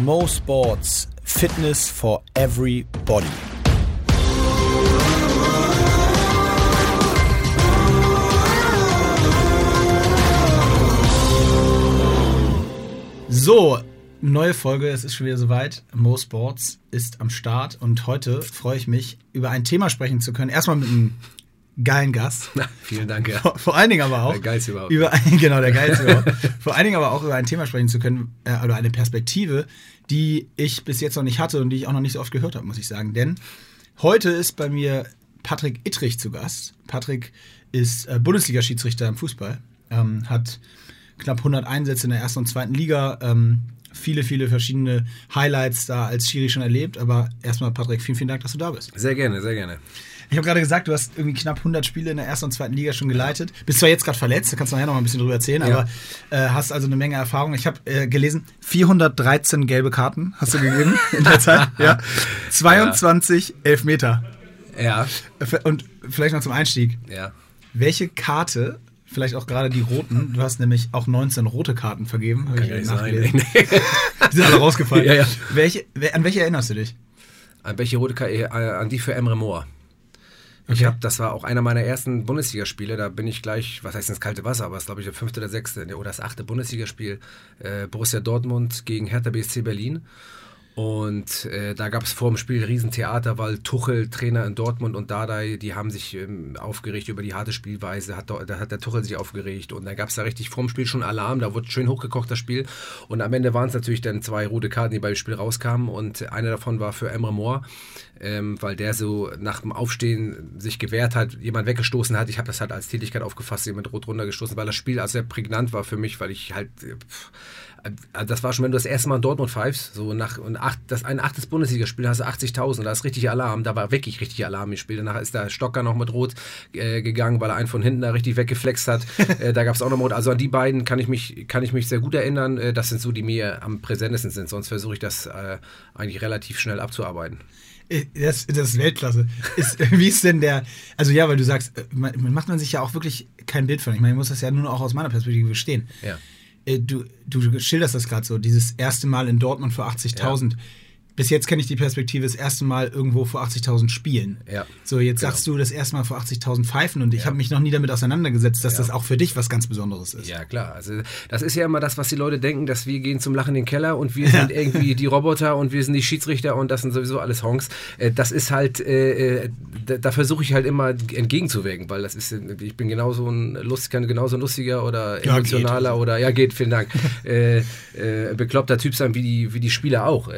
Mo Sports Fitness for Everybody. So, neue Folge, es ist schon wieder soweit. Mo Sports ist am Start und heute freue ich mich, über ein Thema sprechen zu können. Erstmal mit einem geilen Gast. Na, vielen Dank, ja. Vor, vor allen Dingen aber auch. Der geilste überhaupt. Über ein, genau, der geilste überhaupt. Vor allen Dingen aber auch über ein Thema sprechen zu können, äh, oder eine Perspektive, die ich bis jetzt noch nicht hatte und die ich auch noch nicht so oft gehört habe, muss ich sagen. Denn heute ist bei mir Patrick Ittrich zu Gast. Patrick ist äh, Bundesliga-Schiedsrichter im Fußball, ähm, hat knapp 100 Einsätze in der ersten und zweiten Liga, ähm, viele, viele verschiedene Highlights da als Schiri schon erlebt. Aber erstmal, Patrick, vielen, vielen Dank, dass du da bist. Sehr gerne, sehr gerne. Ich habe gerade gesagt, du hast irgendwie knapp 100 Spiele in der ersten und zweiten Liga schon geleitet. Bist zwar jetzt gerade verletzt, da kannst du nachher noch mal ein bisschen drüber erzählen, Ja. aber äh, hast also eine Menge Erfahrung. Ich habe äh, gelesen, 413 gelbe Karten hast du gegeben in der Zeit. Ja. 22 Elfmeter. Ja, Und vielleicht noch zum Einstieg. ja. Welche Karte, vielleicht auch gerade die roten, du hast nämlich auch 19 rote Karten vergeben, Kann ich ja nicht sein. nachgelesen. Die sind alle rausgefallen. Ja, ja. Welche, an welche erinnerst du dich? An welche rote Karte? Äh, An die für Emre Moore. Ich Okay. hab, das war auch einer meiner ersten Bundesligaspiele. Da bin ich gleich, was heißt ins kalte Wasser, aber es ist glaube ich der fünfte oder sechste oder das achte Bundesligaspiel. Äh, Borussia Dortmund gegen Hertha BSC Berlin. Und äh, da gab es vor dem Spiel Riesentheater, weil Tuchel, Trainer in Dortmund und Dardai, die haben sich ähm, aufgeregt über die harte Spielweise. Hat, da hat der Tuchel sich aufgeregt und dann gab es da richtig vorm Spiel schon Alarm. Da wurde schön hochgekocht das Spiel. Und am Ende waren es natürlich dann zwei rote Karten, die beim Spiel rauskamen. Und eine davon war für Emre Moore, ähm, weil der so nach dem Aufstehen sich gewehrt hat, jemand weggestoßen hat. Ich habe das halt als Tätigkeit aufgefasst, jemand rot runtergestoßen, weil das Spiel also sehr prägnant war für mich, weil ich halt. äh, pff, das war schon, wenn du das erste Mal in Dortmund pfeifst, so nach und acht, das ein achtes Bundesligaspiel hast du 80.000, da ist richtig Alarm, da war wirklich richtig Alarm im Spiel. Danach ist der Stocker noch mit Rot äh, gegangen, weil er einen von hinten da richtig weggeflext hat. äh, da gab es auch noch Rot. Also an die beiden kann ich mich, kann ich mich sehr gut erinnern. Äh, das sind so, die mir am präsentesten sind. Sonst versuche ich das äh, eigentlich relativ schnell abzuarbeiten. Äh, Das, das ist Weltklasse. Ist, wie ist denn der, also ja, weil du sagst, äh, man, macht man sich ja auch wirklich kein Bild von. Ich meine, ich muss das ja nur auch aus meiner Perspektive verstehen. Ja. Äh, Du, du schilderst das gerade so, dieses erste Mal in Dortmund vor 80.000. Bis jetzt kenne ich die Perspektive, das erste Mal irgendwo vor 80.000 spielen. Ja, So, jetzt genau. sagst du das erste Mal vor 80.000 Pfeifen und ich Ja. habe mich noch nie damit auseinandergesetzt, dass Ja. das auch für dich was ganz Besonderes ist. Ja, klar. Also das ist ja immer das, was die Leute denken, dass wir gehen zum Lachen in den Keller und wir sind irgendwie die Roboter und wir sind die Schiedsrichter und das sind sowieso alles Honks. Äh, Das ist halt, äh, äh, da, da versuche ich halt immer entgegenzuwirken, weil das ist, äh, ich bin genauso ein lust, genauso ein lustiger oder Ja, emotionaler geht. oder ja geht, vielen Dank, äh, äh, bekloppter Typ sein wie die, wie die Spieler auch.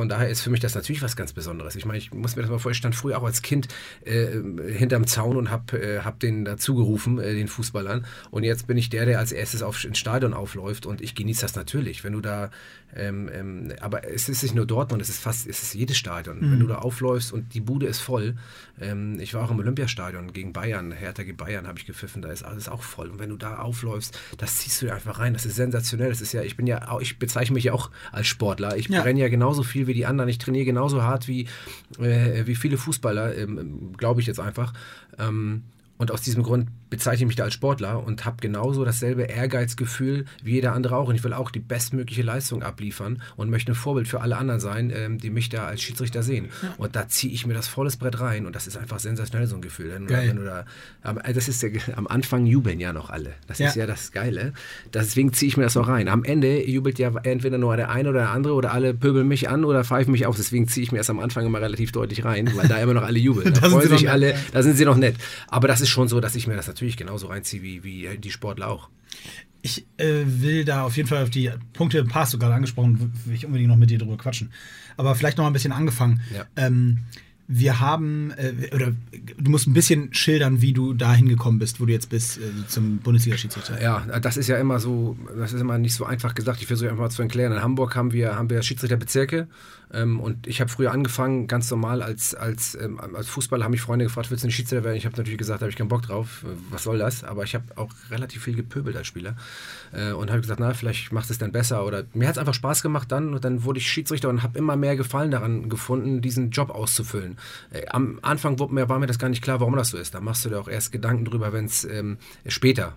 Von daher ist für mich das natürlich was ganz Besonderes. Ich meine, ich muss mir das mal vorstellen, ich stand früher auch als Kind äh, hinterm Zaun und hab, äh, hab den dazugerufen, äh, den Fußballern. Und jetzt bin ich der, der als erstes auf, ins Stadion aufläuft und ich genieße das natürlich. Wenn du da, ähm, ähm, aber es ist nicht nur Dortmund, es ist fast, es ist jedes Stadion. Wenn du da aufläufst und die Bude ist voll, ähm, ich war auch im Olympiastadion gegen Bayern, Hertha gegen Bayern habe ich gepfiffen, da ist alles auch voll. Und wenn du da aufläufst, das ziehst du einfach rein. Das ist sensationell. Das ist ja, ich bin ja, ich bezeichne mich ja auch als Sportler. Ich Ja. brenne ja genauso viel wie die anderen. Ich trainiere genauso hart wie, äh, wie viele Fußballer, ähm, glaube ich jetzt einfach. Ähm, und aus diesem Grund bezeichne ich mich da als Sportler und habe genauso dasselbe Ehrgeizgefühl wie jeder andere auch. Und ich will auch die bestmögliche Leistung abliefern und möchte ein Vorbild für alle anderen sein, ähm, die mich da als Schiedsrichter sehen. Und da ziehe ich mir das volles Brett rein und das ist einfach sensationell, so ein Gefühl. Wenn, Geil. wenn da, aber das ist ja, am Anfang jubeln ja noch alle. Das Ja. ist ja das Geile. Deswegen ziehe ich mir das auch rein. Am Ende jubelt ja entweder nur der eine oder der andere oder alle pöbeln mich an oder pfeifen mich auf. Deswegen ziehe ich mir erst am Anfang immer relativ deutlich rein, weil da immer noch alle jubeln. Da, Da sind freuen sie noch sich alle, ja. da sind sie noch nett. Aber das ist schon so, dass ich mir das natürlich genauso reinziehe wie, wie die Sportler auch. Ich äh, will da auf jeden Fall auf die Punkte, ein paar hast du gerade angesprochen, will ich unbedingt noch mit dir drüber quatschen. Aber vielleicht noch mal ein bisschen angefangen. Ja. Ähm, wir haben, äh, oder du musst ein bisschen schildern, wie du da hingekommen bist, wo du jetzt bist, äh, zum Bundesliga-Schiedsrichter. Ja, das ist ja immer so, das ist immer nicht so einfach gesagt. Ich versuche einfach mal zu erklären. In Hamburg haben wir, haben wir Schiedsrichterbezirke ähm, und ich habe früher angefangen, ganz normal als, als, ähm, als Fußballer, haben mich Freunde gefragt, willst du ein Schiedsrichter werden? Ich habe natürlich gesagt, habe ich keinen Bock drauf. Äh, Was soll das? Aber ich habe auch relativ viel gepöbelt als Spieler äh, und habe gesagt, na, vielleicht machst du es dann besser. Oder mir hat es einfach Spaß gemacht dann und dann wurde ich Schiedsrichter und habe immer mehr Gefallen daran gefunden, diesen Job auszufüllen. Äh, am Anfang war mir, war mir das gar nicht klar, warum das so ist. Da machst du dir auch erst Gedanken drüber, wenn es ähm, später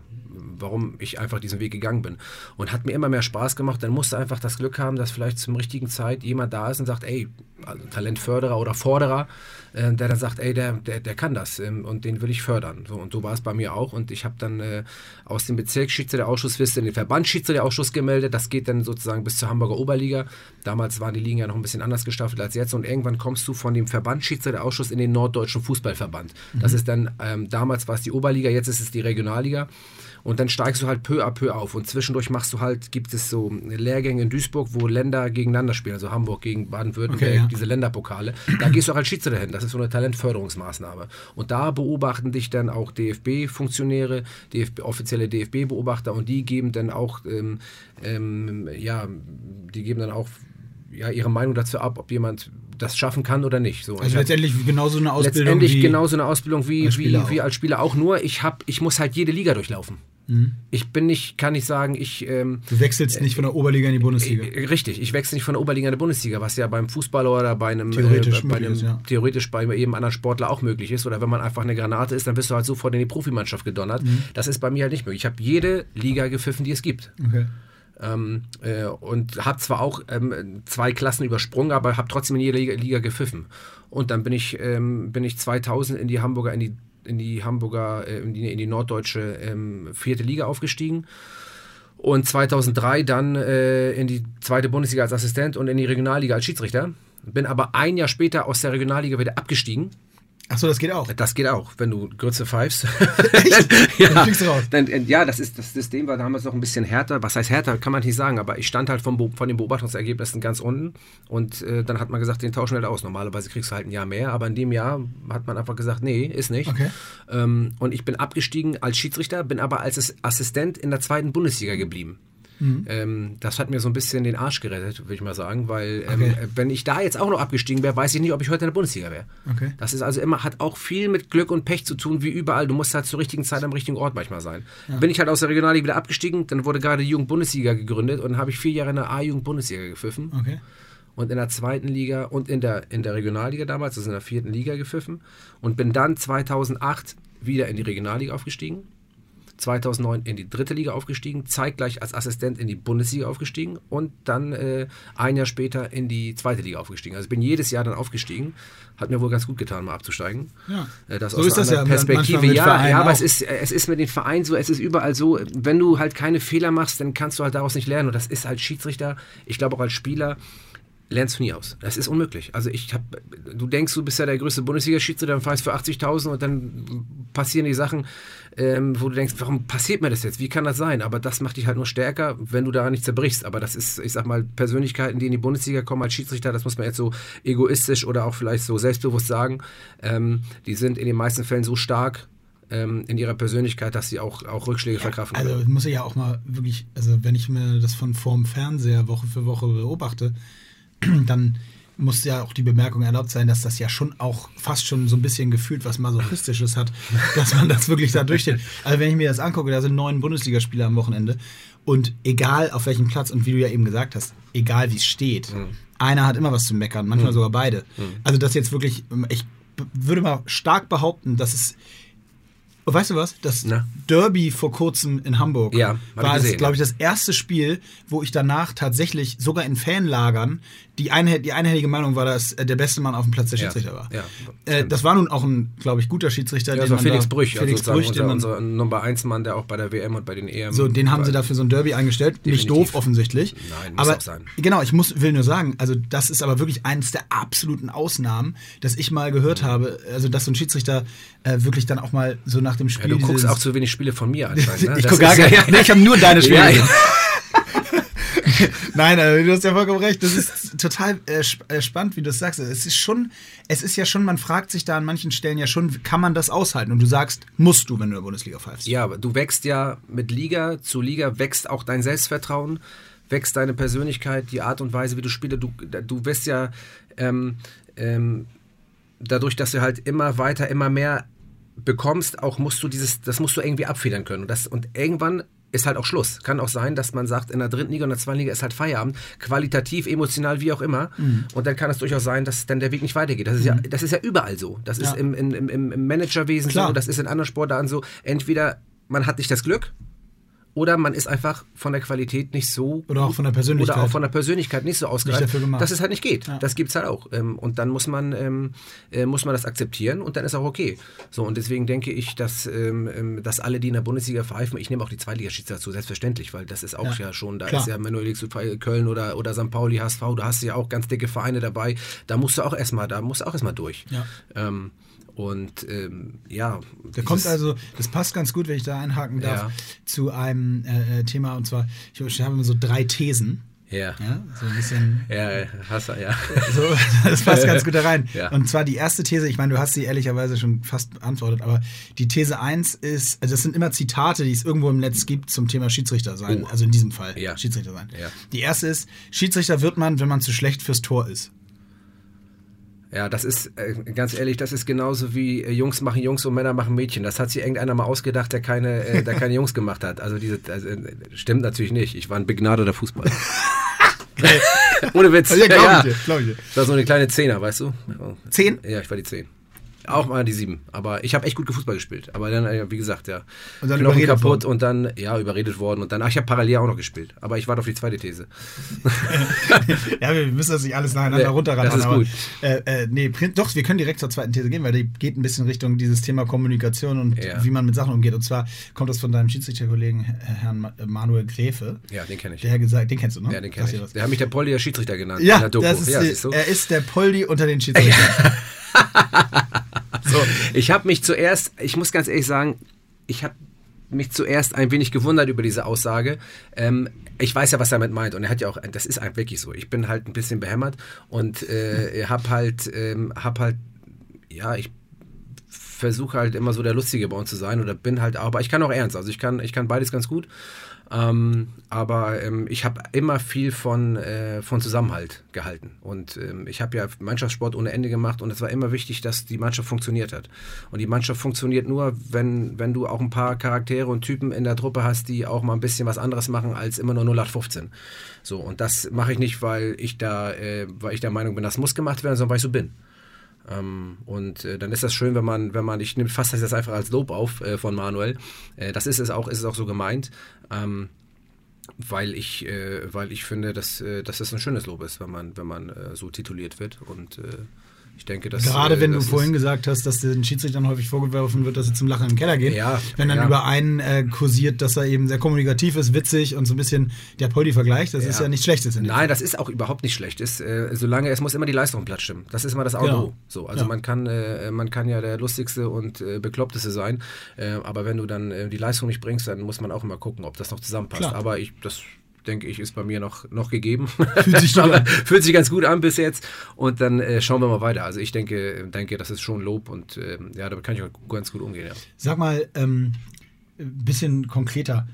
warum ich einfach diesen Weg gegangen bin. Und hat mir immer mehr Spaß gemacht. Dann musste einfach das Glück haben, dass vielleicht zum richtigen Zeit jemand da ist und sagt, ey, also Talentförderer oder Forderer, äh, der dann sagt, ey, der, der, der kann das ähm, und den will ich fördern. So, und so war es bei mir auch. Und ich habe dann äh, aus dem Bezirksschiedsrichterausschuss in den Verbandsschiedsrichterausschuss gemeldet. Das geht dann sozusagen bis zur Hamburger Oberliga. Damals waren die Ligen ja noch ein bisschen anders gestaffelt als jetzt. Und irgendwann kommst du von dem Verbandsschiedsrichterausschuss in den Norddeutschen Fußballverband. Mhm. Das ist dann, ähm, damals war es die Oberliga, jetzt ist es die Regionalliga. Und dann steigst du halt peu à peu auf. Und zwischendurch machst du halt, gibt es so Lehrgänge in Duisburg, wo Länder gegeneinander spielen, also Hamburg gegen Baden-Württemberg, okay, ja. diese Länderpokale. Da gehst du auch als Schiedsrichter hin. Das ist so eine Talentförderungsmaßnahme. Und da beobachten dich dann auch DFB-Funktionäre, DFB, offizielle DFB-Beobachter und die geben dann auch, ähm, ähm, ja, die geben dann auch ja, ihre Meinung dazu ab, ob jemand das schaffen kann oder nicht. So, also letztendlich genauso eine Ausbildung letztendlich wie genauso eine Ausbildung wie als Spieler, wie, wie als Spieler auch nur. Ich habe, ich muss halt jede Liga durchlaufen. Mhm. Ich bin nicht, kann nicht sagen, ich. Ähm, du wechselst nicht von der Oberliga in die Bundesliga. Äh, richtig, ich wechsle nicht von der Oberliga in die Bundesliga, was ja beim Fußballer oder bei einem theoretisch, äh, bei einem, ist, ja. theoretisch bei jedem anderen Sportler auch möglich ist. Oder wenn man einfach eine Granate ist, dann bist du halt sofort in die Profimannschaft gedonnert. Mhm. Das ist bei mir halt nicht möglich. Ich habe jede Liga gepfiffen, die es gibt. Okay. Ähm, äh, und habe zwar auch ähm, zwei Klassen übersprungen, aber habe trotzdem in jeder Liga, Liga, gepfiffen. Und dann bin ich, ähm, bin ich 2000 in die Hamburger, in die, in die Hamburger, äh, in, die, in die norddeutsche ähm, vierte Liga aufgestiegen. Und 2003 dann äh, in die zweite Bundesliga als Assistent und in die Regionalliga als Schiedsrichter. Bin aber ein Jahr später aus der Regionalliga wieder abgestiegen Achso, das geht auch. Das geht auch, wenn du Grütze pfeifst. Echt? ja, dann fliegst du raus. Dann, äh, ja, das, ist, das System war damals noch ein bisschen härter. Was heißt härter, kann man nicht sagen, aber ich stand halt vom, von den Beobachtungsergebnissen ganz unten und äh, dann hat man gesagt, den tauschen wir halt aus. Normalerweise kriegst du halt ein Jahr mehr, aber in dem Jahr hat man einfach gesagt, nee, ist nicht. Okay. Ähm, und ich bin abgestiegen als Schiedsrichter, bin aber als Assistent in der zweiten Bundesliga geblieben. Mhm. Ähm, das hat mir so ein bisschen den Arsch gerettet, würde ich mal sagen, weil ähm, okay. wenn ich da jetzt auch noch abgestiegen wäre, weiß ich nicht, ob ich heute in der Bundesliga wäre. Okay. Das ist also immer, hat auch viel mit Glück und Pech zu tun, wie überall. Du musst halt zur richtigen Zeit am richtigen Ort manchmal sein. Ja. Bin ich halt aus der Regionalliga wieder abgestiegen, dann wurde gerade die Jugend-Bundesliga gegründet und habe ich vier Jahre in der A-Jugend-Bundesliga gepfiffen. Okay. Und in der zweiten Liga und in der, in der Regionalliga damals, also in der vierten Liga gepfiffen. Und bin dann 2008 wieder in die Regionalliga aufgestiegen 2009 in die dritte Liga aufgestiegen, zeitgleich als Assistent in die Bundesliga aufgestiegen und dann äh, ein Jahr später in die zweite Liga aufgestiegen. Also ich bin jedes Jahr dann aufgestiegen. Hat mir wohl ganz gut getan, mal abzusteigen. Ja. Äh, das so aus ist das ja Perspektive. Ja, ja aber es ist, es ist mit den Vereinen so, es ist überall so, wenn du halt keine Fehler machst, dann kannst du halt daraus nicht lernen. Und das ist als Schiedsrichter, ich glaube auch als Spieler, lernst du nie aus. Das ist unmöglich. Also ich habe, du denkst, du bist ja der größte Bundesliga-Schiedsrichter, dann fährst für 80.000 und dann passieren die Sachen, ähm, wo du denkst, warum passiert mir das jetzt? Wie kann das sein? Aber das macht dich halt nur stärker, wenn du daran nicht zerbrichst. Aber das ist, ich sag mal, Persönlichkeiten, die in die Bundesliga kommen als Schiedsrichter, das muss man jetzt so egoistisch oder auch vielleicht so selbstbewusst sagen, ähm, die sind in den meisten Fällen so stark, ähm, in ihrer Persönlichkeit, dass sie auch, auch Rückschläge ja, verkraften können. Also muss ich ja auch mal wirklich, also wenn ich mir das von vorm Fernseher Woche für Woche beobachte, dann muss ja auch die Bemerkung erlaubt sein, dass das ja schon auch fast schon so ein bisschen gefühlt was Masochistisches hat, dass man das wirklich da durchsteht. Also wenn ich mir das angucke, da sind neun Bundesligaspieler am Wochenende und egal auf welchem Platz und wie du ja eben gesagt hast, egal wie es steht, mhm. einer hat immer was zu meckern, manchmal mhm. sogar beide. Mhm. Also das jetzt wirklich, ich würde mal stark behaupten, dass es Weißt du was? Das Na? Derby vor kurzem in Hamburg ja, war, glaube ich, das erste Spiel, wo ich danach tatsächlich sogar in Fanlagern die, einhe die einhellige Meinung war, dass äh, der beste Mann auf dem Platz der Schiedsrichter ja, war. Ja, äh, das war nun auch ein, glaube ich, guter Schiedsrichter. Ja, das war Felix Brüch, Felix also Brüch, unser, unser Nummer 1 Mann, der auch bei der WM und bei den EM. So, den haben sie dafür so ein Derby eingestellt. Definitiv. Nicht doof, offensichtlich. Nein, muss aber, auch sein. Genau, ich muss, will nur sagen, also das ist aber wirklich eines der absoluten Ausnahmen, dass ich mal gehört mhm. habe, also dass so ein Schiedsrichter äh, wirklich dann auch mal so nach dem Spiel. Ja, du guckst auch zu wenig Spiele von mir anscheinend. Ne? ich gucke gar nicht. Ja, nee, ich habe nur deine Spiele. Nein, also, du hast ja vollkommen recht. Das ist total äh, äh, spannend, wie du es sagst. Es ist schon, es ist ja schon, man fragt sich da an manchen Stellen ja schon, kann man das aushalten? Und du sagst, musst du, wenn du in der Bundesliga pfeifst. Ja, aber du wächst ja mit Liga zu Liga, wächst auch dein Selbstvertrauen, wächst deine Persönlichkeit, die Art und Weise, wie du spielst. Du, du wirst ja ähm, ähm, dadurch, dass du halt immer weiter, immer mehr bekommst, auch musst du dieses, das musst du irgendwie abfedern können. Und, das, und irgendwann ist halt auch Schluss. Kann auch sein, dass man sagt, in der dritten Liga und der zweiten Liga ist halt Feierabend, qualitativ, emotional, wie auch immer. Mhm. Und dann kann es durchaus sein, dass dann der Weg nicht weitergeht. Das ist, mhm. ja, das ist ja überall so. Das ja. ist im, im, im, Managerwesen Klar. so, das ist in anderen Sportarten so. Entweder man hat nicht das Glück oder man ist einfach von der Qualität nicht so oder auch von der Persönlichkeit oder auch von der Persönlichkeit nicht so ausgereift, dass es halt nicht geht. Ja. Das es halt auch ähm, und dann muss man ähm, äh, muss man das akzeptieren und dann ist auch okay. So und deswegen denke ich, dass ähm, dass alle, die in der Bundesliga pfeifen, ich nehme auch die Zweitligaschiedsrichter dazu, selbstverständlich, weil das ist auch ja, ja schon, da Klar. ist ja Manuel Köln oder oder St. Pauli HSV, da hast du ja auch ganz dicke Vereine dabei, da musst du auch erstmal, da musst du auch erstmal durch. Ja. Ähm, und ähm, ja. Da kommt also, das passt ganz gut, wenn ich da einhaken darf, ja. zu einem äh, äh Thema. Und zwar, ich habe so drei Thesen. Ja. ja. So ein bisschen. Ja, hast du, ja. So, das passt ganz gut da rein. Ja. Und zwar die erste These, ich meine, du hast sie ehrlicherweise schon fast beantwortet, aber die These 1 ist, also das sind immer Zitate, die es irgendwo im Netz gibt zum Thema Schiedsrichter sein. Oh. Also in diesem Fall ja. Schiedsrichter sein. Ja. Die erste ist, Schiedsrichter wird man, wenn man zu schlecht fürs Tor ist. Ja, das ist, äh, ganz ehrlich, das ist genauso wie äh, Jungs machen Jungs und Männer machen Mädchen. Das hat sich irgendeiner mal ausgedacht, der keine, äh, der keine Jungs gemacht hat. Also diese, also, stimmt natürlich nicht. Ich war ein begnadeter Fußballer. Ohne Witz. Ja, glaub ja, ich dir, glaub ich dir. Das war so eine kleine Zehner, weißt du? Zehn? Ja, ich war die Zehn. Auch mal die sieben. Aber ich habe echt gut Fußball gespielt. Aber dann, äh, wie gesagt, ja. Und dann Knochen kaputt worden. und dann, ja, überredet worden. Und dann, ach, ich habe parallel auch noch gespielt. Aber ich warte auf die zweite These. ja, wir müssen das nicht alles nacheinander ja, runterrattern. Das ist aber, gut. Äh, äh, nee, doch, wir können direkt zur zweiten These gehen, weil die geht ein bisschen Richtung dieses Thema Kommunikation und ja. wie man mit Sachen umgeht. Und zwar kommt das von deinem Schiedsrichterkollegen Herrn Manuel Gräfe. Ja, den kenne ich. Der gesagt, den kennst du, ne? Ja, den kenne ich. Der hat mich der Poldi der Schiedsrichter genannt. Ja, das ist, ja die, er ist der Poldi unter den Schiedsrichtern. so, ich habe mich zuerst, ich muss ganz ehrlich sagen, ich habe mich zuerst ein wenig gewundert über diese Aussage. Ähm, ich weiß ja, was er damit meint. Und er hat ja auch, das ist einfach wirklich so. Ich bin halt ein bisschen behämmert und äh, hab halt, ähm, hab halt, ja, ich versuche halt immer so der Lustige bei uns zu sein oder bin halt, aber ich kann auch ernst. Also ich kann, ich kann beides ganz gut. Ähm, aber ähm, ich habe immer viel von, äh, von Zusammenhalt gehalten. Und ähm, ich habe ja Mannschaftssport ohne Ende gemacht und es war immer wichtig, dass die Mannschaft funktioniert hat. Und die Mannschaft funktioniert nur, wenn, wenn du auch ein paar Charaktere und Typen in der Truppe hast, die auch mal ein bisschen was anderes machen als immer nur 0815. So, und das mache ich nicht, weil ich da, äh, weil ich der Meinung bin, das muss gemacht werden, sondern weil ich so bin. Ähm, und äh, dann ist das schön, wenn man, wenn man, ich nehme fast das einfach als Lob auf äh, von Manuel. Äh, das ist es auch, ist es auch so gemeint. Ähm, weil ich, äh, weil ich finde, dass, äh, dass das ein schönes Lob ist, wenn man, wenn man äh, so tituliert wird. Und ich denke, dass. Gerade wenn das du vorhin gesagt hast, dass den Schiedsrichtern häufig vorgeworfen wird, dass sie zum Lachen im Keller gehen. Ja, wenn dann ja. über einen äh, kursiert, dass er eben sehr kommunikativ ist, witzig und so ein bisschen der Poldi vergleicht, das ja. ist ja nicht schlechtes. Nein, das ist auch überhaupt nicht schlecht. Ist, äh, solange es muss immer die Leistung im Platz stimmen. Das ist immer das Auto. Genau. So, also man kann, äh, man kann ja der lustigste und äh, bekloppteste sein, äh, aber wenn du dann äh, die Leistung nicht bringst, dann muss man auch immer gucken, ob das noch zusammenpasst. Klar. Aber ich, das denke ich, ist bei mir noch, noch gegeben. Fühlt sich, Fühlt sich ganz gut an bis jetzt. Und dann äh, schauen wir mal weiter. Also ich denke, denke, das ist schon Lob und äh, ja, damit kann ich auch ganz gut umgehen. Ja. Sag mal, ähm, ein bisschen konkreter.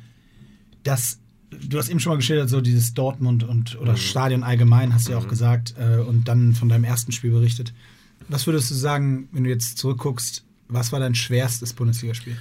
Das, du hast eben schon mal geschildert, so dieses Dortmund und oder mhm. Stadion allgemein, hast du ja auch mhm. gesagt, äh, und dann von deinem ersten Spiel berichtet. Was würdest du sagen, wenn du jetzt zurückguckst, was war dein schwerstes Bundesligaspiel?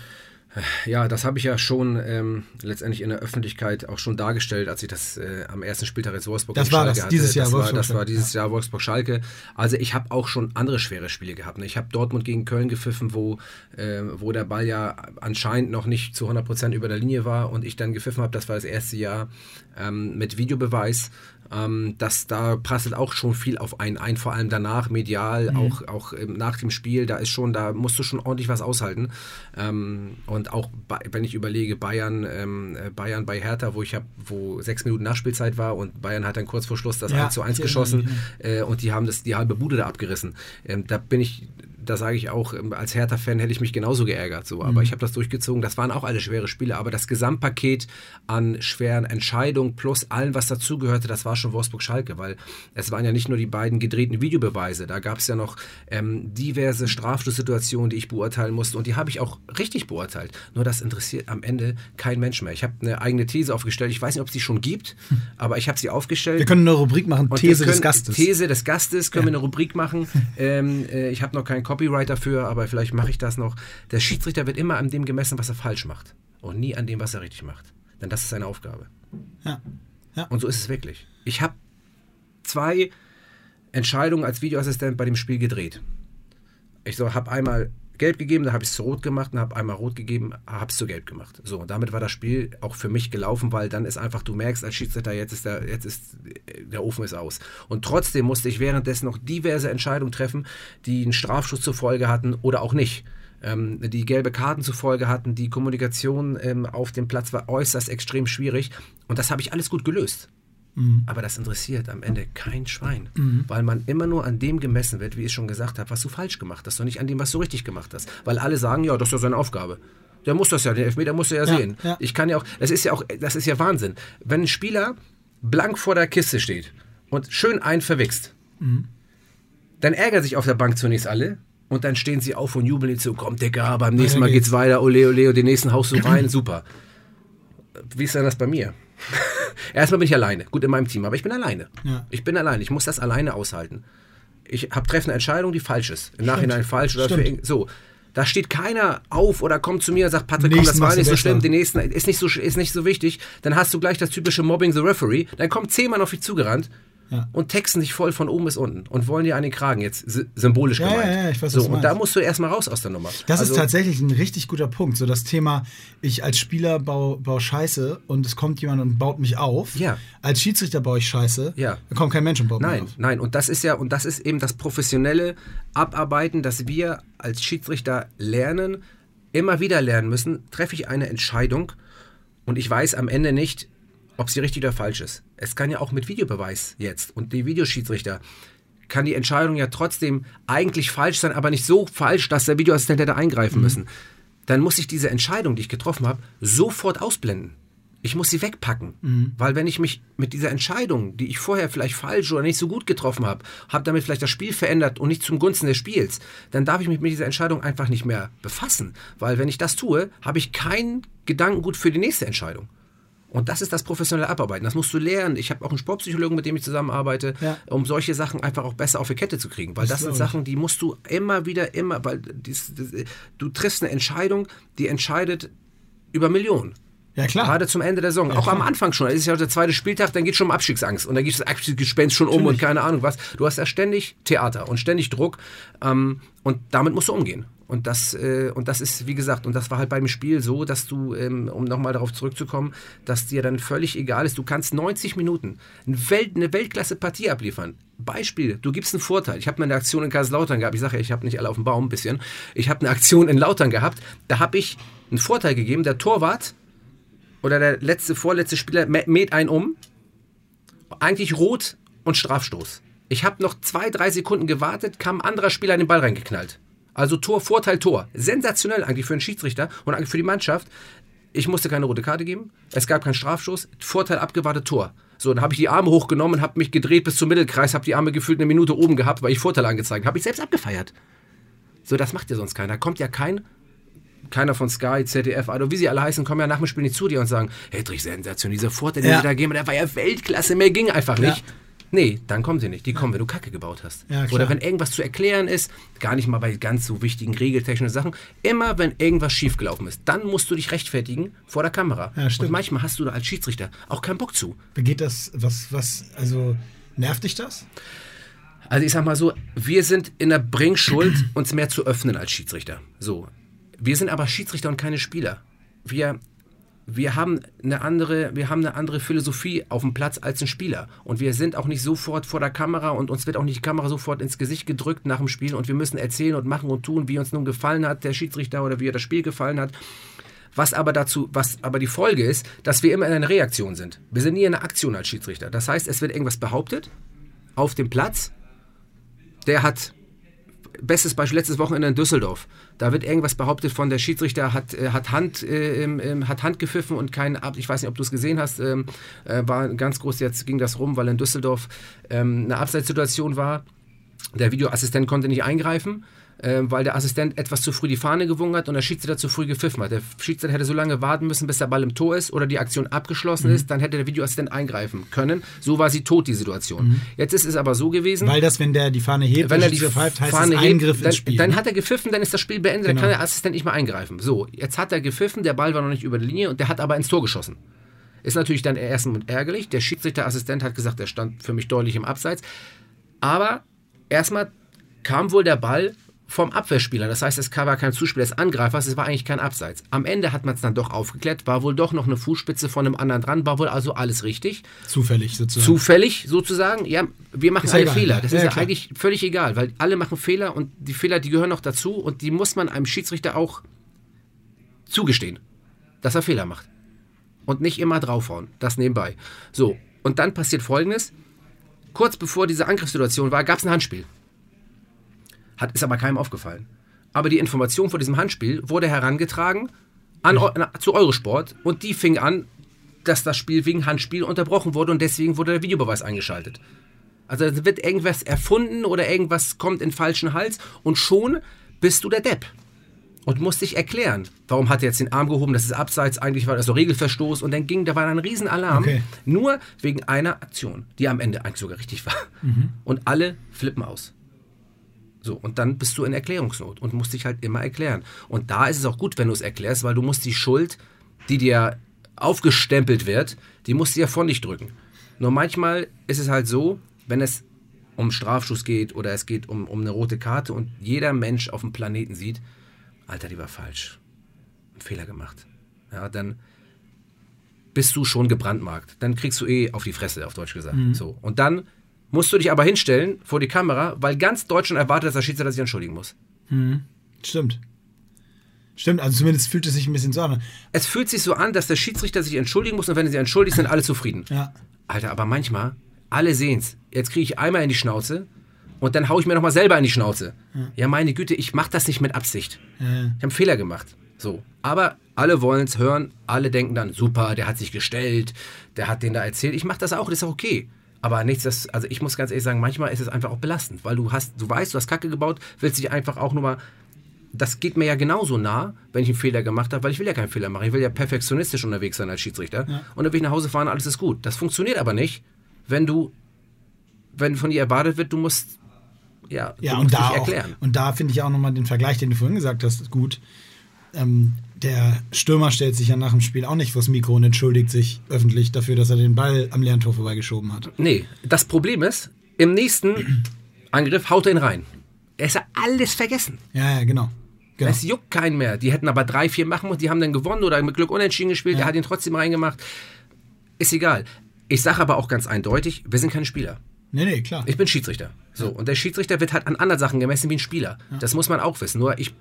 Ja, das habe ich ja schon ähm, letztendlich in der Öffentlichkeit auch schon dargestellt, als ich das äh, am ersten Spieltag jetzt Wolfsburg das war das, hatte. Dieses Jahr das, war, das war dieses Jahr Wolfsburg-Schalke. Also ich habe auch schon andere schwere Spiele gehabt. Ne? Ich habe Dortmund gegen Köln gepfiffen, wo, äh, wo der Ball ja anscheinend noch nicht zu 100% über der Linie war und ich dann gepfiffen habe, das war das erste Jahr ähm, mit Videobeweis ähm, dass da prasselt auch schon viel auf einen ein, vor allem danach, medial, mhm. auch, auch nach dem Spiel, da ist schon, da musst du schon ordentlich was aushalten. Ähm, und auch bei, wenn ich überlege, Bayern, ähm, äh, Bayern bei Hertha, wo ich habe, wo sechs Minuten Nachspielzeit war und Bayern hat dann kurz vor Schluss das ja, 1 zu 1 geschossen äh, und die haben das die halbe Bude da abgerissen. Ähm, da bin ich da sage ich auch, ähm, als Hertha-Fan hätte ich mich genauso geärgert. So. Aber mhm. ich habe das durchgezogen. Das waren auch alle schwere Spiele. Aber das Gesamtpaket an schweren Entscheidungen plus allem, was dazugehörte, das war schon Wolfsburg-Schalke. Weil es waren ja nicht nur die beiden gedrehten Videobeweise. Da gab es ja noch ähm, diverse Strafschlusssituationen, die ich beurteilen musste. Und die habe ich auch richtig beurteilt. Nur das interessiert am Ende kein Mensch mehr. Ich habe eine eigene These aufgestellt. Ich weiß nicht, ob es die schon gibt, hm. aber ich habe sie aufgestellt. Wir können eine Rubrik machen, These des Gastes. These des Gastes können ja. wir eine Rubrik machen. ähm, äh, ich habe noch keinen Kopf Copyright dafür, aber vielleicht mache ich das noch. Der Schiedsrichter wird immer an dem gemessen, was er falsch macht und nie an dem, was er richtig macht. denn das ist seine Aufgabe. Ja. ja. Und so ist es wirklich. Ich habe zwei Entscheidungen als Videoassistent bei dem Spiel gedreht. Ich so, habe einmal gelb gegeben, dann habe ich es zu rot gemacht und habe einmal rot gegeben, habe es zu gelb gemacht. So, und damit war das Spiel auch für mich gelaufen, weil dann ist einfach, du merkst als Schiedsrichter, jetzt ist der, jetzt ist, der Ofen ist aus. Und trotzdem musste ich währenddessen noch diverse Entscheidungen treffen, die einen Strafschuss zur Folge hatten oder auch nicht. Ähm, die gelbe Karten zur Folge hatten, die Kommunikation ähm, auf dem Platz war äußerst extrem schwierig. Und das habe ich alles gut gelöst. Mhm. Aber das interessiert am Ende kein Schwein, weil man immer nur an dem gemessen wird, wie ich schon gesagt habe, was du falsch gemacht hast und nicht an dem, was du richtig gemacht hast. Weil alle sagen, ja, das ist ja seine Aufgabe. Der muss das ja, den Elfmeter muss er ja, Ja, sehen. ja. Ich kann ja auch, das ist ja auch, das ist ja Wahnsinn. Wenn ein Spieler blank vor der Kiste steht und schön einen verwichst, dann ärgern sich auf der Bank zunächst alle und dann stehen sie auf und jubeln jetzt so, komm Dicker, beim nächsten Mal geht's. geht's weiter, ole ole, und den nächsten haust du rein, super. Wie ist denn das bei mir? Erstmal bin ich alleine, gut in meinem Team, aber ich bin alleine. Ja. Ich bin alleine, ich muss das alleine aushalten. Ich habe treffe eine Entscheidung, die falsch ist. Im Nachhinein falsch oder für Stimmt. so. Da steht keiner auf oder kommt zu mir und sagt, Patrick, komm, das war nicht so schlimm, den nächsten ist nicht so, ist nicht so wichtig. Dann hast du gleich das typische Mobbing the Referee. Dann kommt zehnmal auf dich zugerannt Ja. und texten dich voll von oben bis unten und wollen dir an den Kragen jetzt sy- symbolisch Ja, gemeint. ja, ja, ich weiß, so, was du und da musst du erstmal raus aus der Nummer. Das Also- ist tatsächlich ein richtig guter Punkt. So das Thema, ich als Spieler baue, baue Scheiße und es kommt jemand und baut mich auf. Ja. Als Schiedsrichter baue ich Scheiße. Ja. Da kommt kein Mensch und baut mich Nein, auf. nein, und das ist ja, und das ist eben das professionelle Abarbeiten, dass wir als Schiedsrichter lernen, immer wieder lernen müssen, treffe ich eine Entscheidung und ich weiß am Ende nicht, ob sie richtig oder falsch ist. Es kann ja auch mit Videobeweis jetzt und die Videoschiedsrichter kann die Entscheidung ja trotzdem eigentlich falsch sein, aber nicht so falsch, dass der Videoassistent hätte eingreifen müssen. Dann muss ich diese Entscheidung, die ich getroffen habe, sofort ausblenden. Ich muss sie wegpacken, weil wenn ich mich mit dieser Entscheidung, die ich vorher vielleicht falsch oder nicht so gut getroffen habe, habe damit vielleicht das Spiel verändert und nicht zum Gunsten des Spiels, dann darf ich mich mit dieser Entscheidung einfach nicht mehr befassen, weil wenn ich das tue, habe ich kein Gedankengut für die nächste Entscheidung. Und das ist das professionelle Abarbeiten. Das musst du lernen. Ich habe auch einen Sportpsychologen, mit dem ich zusammenarbeite, Ja. um solche Sachen einfach auch besser auf die Kette zu kriegen. Weil Das das, sind. Sachen, die musst du immer wieder, immer, weil dies, dies, du triffst eine Entscheidung, die entscheidet über Millionen. Ja, klar. Gerade zum Ende der Saison. auch am Anfang schon. Es ist ja der zweite Spieltag, dann geht schon um Abstiegsangst. Und dann geht das Abstiegsgespenst schon um und keine Ahnung was. Du hast ja ständig Theater und ständig Druck. Ähm, und damit musst du umgehen. Und das, äh, und das ist, wie gesagt, und das war halt beim Spiel so, dass du, ähm, um nochmal darauf zurückzukommen, dass dir dann völlig egal ist, du kannst 90 Minuten eine, Welt, eine Weltklasse-Partie abliefern. Beispiel, du gibst einen Vorteil. Ich habe eine Aktion in Kaiserslautern gehabt. Ich sage ja, ich habe nicht alle auf dem Baum ein bisschen. Ich habe eine Aktion in Lautern gehabt. Da habe ich einen Vorteil gegeben. Der Torwart oder der letzte, vorletzte Spieler mä- mäht einen um. Eigentlich rot und Strafstoß. Ich habe noch zwei, drei Sekunden gewartet, kam ein anderer Spieler in den Ball reingeknallt. Also Tor, Vorteil, Tor. Sensationell eigentlich für einen Schiedsrichter und eigentlich für die Mannschaft. Ich musste keine rote Karte geben. Es gab keinen Strafstoß. Vorteil abgewartet, Tor. So, dann habe ich die Arme hochgenommen, habe mich gedreht bis zum Mittelkreis, habe die Arme gefühlt eine Minute oben gehabt, weil ich Vorteil angezeigt habe. Habe ich selbst abgefeiert. So, das macht ja sonst keiner. Kommt ja kein keiner von Sky, ZDF, also wie sie alle heißen, kommen ja nach dem Spiel nicht zu dir und sagen, Hedrich, Sensation, dieser Vorteil, den Ja. sie da geben, der war ja Weltklasse, mehr ging einfach Ja. Nee, dann kommen sie nicht. Die kommen, wenn du Kacke gebaut hast. Ja. Oder wenn irgendwas zu erklären ist, gar nicht mal bei ganz so wichtigen regeltechnischen Sachen. Immer wenn irgendwas schiefgelaufen ist, dann musst du dich rechtfertigen vor der Kamera. Ja, stimmt. und manchmal hast du da als Schiedsrichter auch keinen Bock zu. Geht das, was, was, also nervt dich das? Also ich sag mal so, wir sind in der Bringschuld, uns mehr zu öffnen als Schiedsrichter. So. Wir sind aber Schiedsrichter und keine Spieler. Wir, wir, haben eine andere, wir haben eine andere Philosophie auf dem Platz als ein Spieler. Und wir sind auch nicht sofort vor der Kamera und uns wird auch nicht die Kamera sofort ins Gesicht gedrückt nach dem Spiel und wir müssen erzählen und machen und tun, wie uns nun gefallen hat, der Schiedsrichter oder wie er das Spiel gefallen hat. Was aber dazu, was aber die Folge ist, dass wir immer in einer Reaktion sind. Wir sind nie in einer Aktion als Schiedsrichter. Das heißt, es wird irgendwas behauptet auf dem Platz der hat, bestes Beispiel, letztes Wochenende in Düsseldorf, da wird irgendwas behauptet von der Schiedsrichter hat, äh, hat, Hand, äh, hat Hand gepfiffen und kein Ab, ich weiß nicht, ob du es gesehen hast, ähm, äh, war ganz groß, jetzt ging das rum, weil in Düsseldorf ähm, eine Abseitssituation war. Der Videoassistent konnte nicht eingreifen, äh, weil der Assistent etwas zu früh die Fahne gewungen hat und der Schiedsrichter zu früh gepfiffen hat. Der Schiedsrichter hätte so lange warten müssen, bis der Ball im Tor ist oder die Aktion abgeschlossen ist, dann hätte der Videoassistent eingreifen können. So war sie tot, die Situation. Jetzt ist es aber so gewesen, Weil das, wenn der die Fahne hebt, wenn er die pfeift, heißt Fahne hebt, Eingriff dann, ins Spiel. dann hat er gepfiffen, dann ist das Spiel beendet, Genau. dann kann der Assistent nicht mehr eingreifen. So, jetzt hat er gepfiffen, der Ball war noch nicht über die Linie und der hat aber ins Tor geschossen. Ist natürlich dann erstmal ärgerlich. Der Schiedsrichterassistent hat gesagt, er stand für mich deutlich im Abseits. Aber erstmal kam wohl der Ball vom Abwehrspieler. Das heißt, es war kein Zuspiel des Angreifers, es war eigentlich kein Abseits. Am Ende hat man es dann doch aufgeklärt, war wohl doch noch eine Fußspitze von einem anderen dran, war wohl also alles richtig. Zufällig sozusagen. Zufällig sozusagen. Ja, wir machen Ist alle egal, Fehler. Das Ja, ist ja klar. eigentlich völlig egal, weil alle machen Fehler und die Fehler, die gehören noch dazu und die muss man einem Schiedsrichter auch zugestehen, dass er Fehler macht. Und nicht immer draufhauen. Das nebenbei. So, und dann passiert folgendes. Kurz bevor diese Angriffssituation war, gab es ein Handspiel. Hat, ist aber keinem aufgefallen. Aber die Information von diesem Handspiel wurde herangetragen an, na, zu Eurosport und die fing an, dass das Spiel wegen Handspiel unterbrochen wurde und deswegen wurde der Videobeweis eingeschaltet. Also es wird irgendwas erfunden oder irgendwas kommt in falschen Hals und schon bist du der Depp. Und musst dich erklären, warum hat er jetzt den Arm gehoben, das ist abseits, eigentlich war das so Regelverstoß und dann ging, da war ein Riesenalarm, Okay. nur wegen einer Aktion, die am Ende eigentlich sogar richtig war. Und alle flippen aus. So, und dann bist du in Erklärungsnot und musst dich halt immer erklären. Und da ist es auch gut, wenn du es erklärst, weil du musst die Schuld, die dir aufgestempelt wird, die musst du ja von dich drücken. Nur manchmal ist es halt so, wenn es um Strafschuss geht oder es geht um, um eine rote Karte und jeder Mensch auf dem Planeten sieht, Alter, die war falsch. Einen Fehler gemacht. Ja, dann bist du schon gebrandmarkt. Dann kriegst du eh auf die Fresse, auf Deutsch gesagt. So. Und dann musst du dich aber hinstellen vor die Kamera, weil ganz Deutschland erwartet, dass der Schiedsrichter sich entschuldigen muss. Stimmt. Stimmt, also zumindest fühlt es sich ein bisschen so an. Es fühlt sich so an, dass der Schiedsrichter sich entschuldigen muss und wenn er sich entschuldigt, sind alle zufrieden. Ja. Alter, aber manchmal, alle sehen's. Jetzt kriege ich einmal in die Schnauze und dann hau ich mir nochmal selber in die Schnauze. Ja, meine Güte, ich mache das nicht mit Absicht. Ja. Ich habe einen Fehler gemacht. So. Aber alle wollen es hören, alle denken dann, super, der hat sich gestellt, der hat den da erzählt. Ich mache das auch, das ist auch okay. Aber nichts, das, also ich muss ganz ehrlich sagen, manchmal ist es einfach auch belastend, weil du hast, du weißt, du hast Kacke gebaut, willst dich einfach auch nur mal. Das geht mir ja genauso nah, wenn ich einen Fehler gemacht habe, weil ich will ja keinen Fehler machen. Ich will ja perfektionistisch unterwegs sein als Schiedsrichter. Und dann will ich nach Hause fahren, alles ist gut. Das funktioniert aber nicht, wenn du, wenn von dir erwartet wird, du musst, ja, Ja, und da, dich auch, erklären. und da finde ich auch nochmal den Vergleich, den du vorhin gesagt hast, gut. Ähm, der Stürmer stellt sich ja nach dem Spiel auch nicht vors Mikro und entschuldigt sich öffentlich dafür, dass er den Ball am leeren Tor vorbeigeschoben hat. Nee, das Problem ist, im nächsten Angriff haut er ihn rein. Er ist ja alles vergessen. Ja, ja, genau. genau. Es juckt keinen mehr. Die hätten aber drei, vier machen und die haben dann gewonnen oder mit Glück unentschieden gespielt. Er hat ihn trotzdem reingemacht. Ist egal. Ich sage aber auch ganz eindeutig, wir sind keine Spieler. Nee, nee, klar. Ich bin Schiedsrichter. So, und der Schiedsrichter wird halt an anderen Sachen gemessen wie ein Spieler. Das muss man auch wissen. Nur ich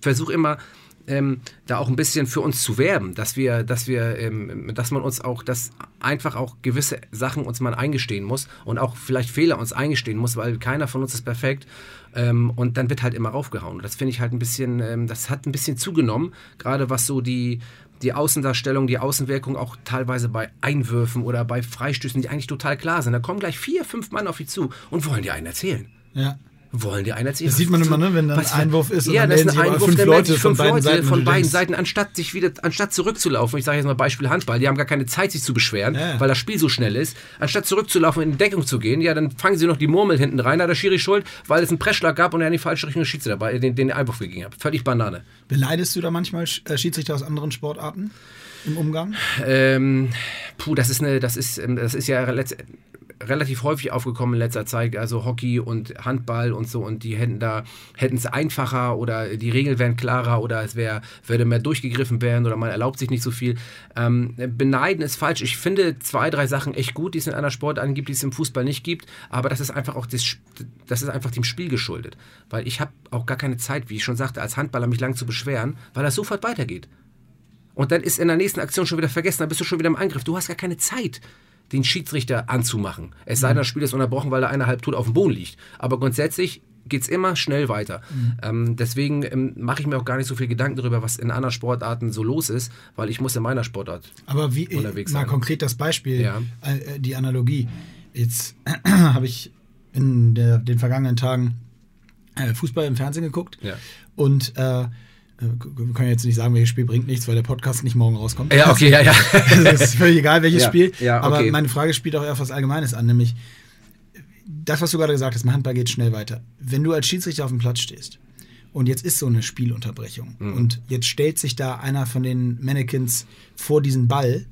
versuche immer, ähm, da auch ein bisschen für uns zu werben, dass wir, dass wir, ähm, dass man uns auch, dass einfach auch gewisse Sachen uns mal eingestehen muss und auch vielleicht Fehler uns eingestehen muss, weil keiner von uns ist perfekt. Ähm, und dann wird halt immer raufgehauen. Das finde ich halt ein bisschen, ähm, das hat ein bisschen zugenommen, gerade was so die, die Außendarstellung, die Außenwirkung auch teilweise bei Einwürfen oder bei Freistößen, die eigentlich total klar sind. Da kommen gleich vier, fünf Mann auf dich zu und wollen dir einen erzählen. ja. Wollen dir einen erzählen. Das sieht man immer, ne, wenn für- ein Einwurf ist und ja, das ist ein Einwurf, fünf Leute von fünf beiden Leute Seiten von beiden Seiten, anstatt sich wieder, anstatt zurückzulaufen, ich sage jetzt mal Beispiel Handball, die haben gar keine Zeit, sich zu beschweren, Ja, weil das Spiel so schnell ist, anstatt zurückzulaufen und in Deckung zu gehen, ja, dann fangen sie noch die Murmel hinten rein, da hat der Schiri schuld, weil es einen Pressschlag gab und er in die falsche Richtung Schiedsrichter dabei, den, den Einwurf gegeben hat. Völlig Banane. Beneidest du da manchmal äh, Schiedsrichter aus anderen Sportarten im Umgang? Ähm, puh, das ist eine, das ist, ähm, das ist ja letzt, relativ häufig aufgekommen in letzter Zeit, also Hockey und Handball und so und die hätten da, hätten es einfacher oder die Regeln wären klarer oder es wäre, würde mehr durchgegriffen werden oder man erlaubt sich nicht so viel. Ähm, beneiden ist falsch. Ich finde zwei, drei Sachen echt gut, die es in einer Sportart gibt, die es im Fußball nicht gibt, aber das ist einfach auch das, das ist einfach dem Spiel geschuldet. Weil ich habe auch gar keine Zeit, wie ich schon sagte, als Handballer mich lang zu beschweren, weil das sofort weitergeht. Und dann ist in der nächsten Aktion schon wieder vergessen, dann bist du schon wieder im Angriff. Du hast gar keine Zeit, den Schiedsrichter anzumachen. Es sei denn, das Spiel ist unterbrochen, weil da einer halb tot auf dem Boden liegt. Aber grundsätzlich geht es immer schnell weiter. Ähm, deswegen ähm, mache ich mir auch gar nicht so viel Gedanken darüber, was in anderen Sportarten so los ist, weil ich muss in meiner Sportart. Aber wie äh, Unterwegs mal sein. konkret das Beispiel, Ja. äh, die Analogie. Jetzt habe ich in der, den vergangenen Tagen äh, Fußball im Fernsehen geguckt Ja. und äh, äh, wir können jetzt nicht sagen, welches Spiel bringt nichts, weil der Podcast nicht morgen rauskommt. Ja, okay, ja, ja. Also es ist völlig egal, welches Ja, Spiel. ja, Aber okay. meine Frage spielt auch eher auf was Allgemeines an, nämlich das, was du gerade gesagt hast, im Handball geht schnell weiter. Wenn du als Schiedsrichter auf dem Platz stehst und jetzt ist so eine Spielunterbrechung Mhm. und jetzt stellt sich da einer von den Mannequins vor diesen Ball,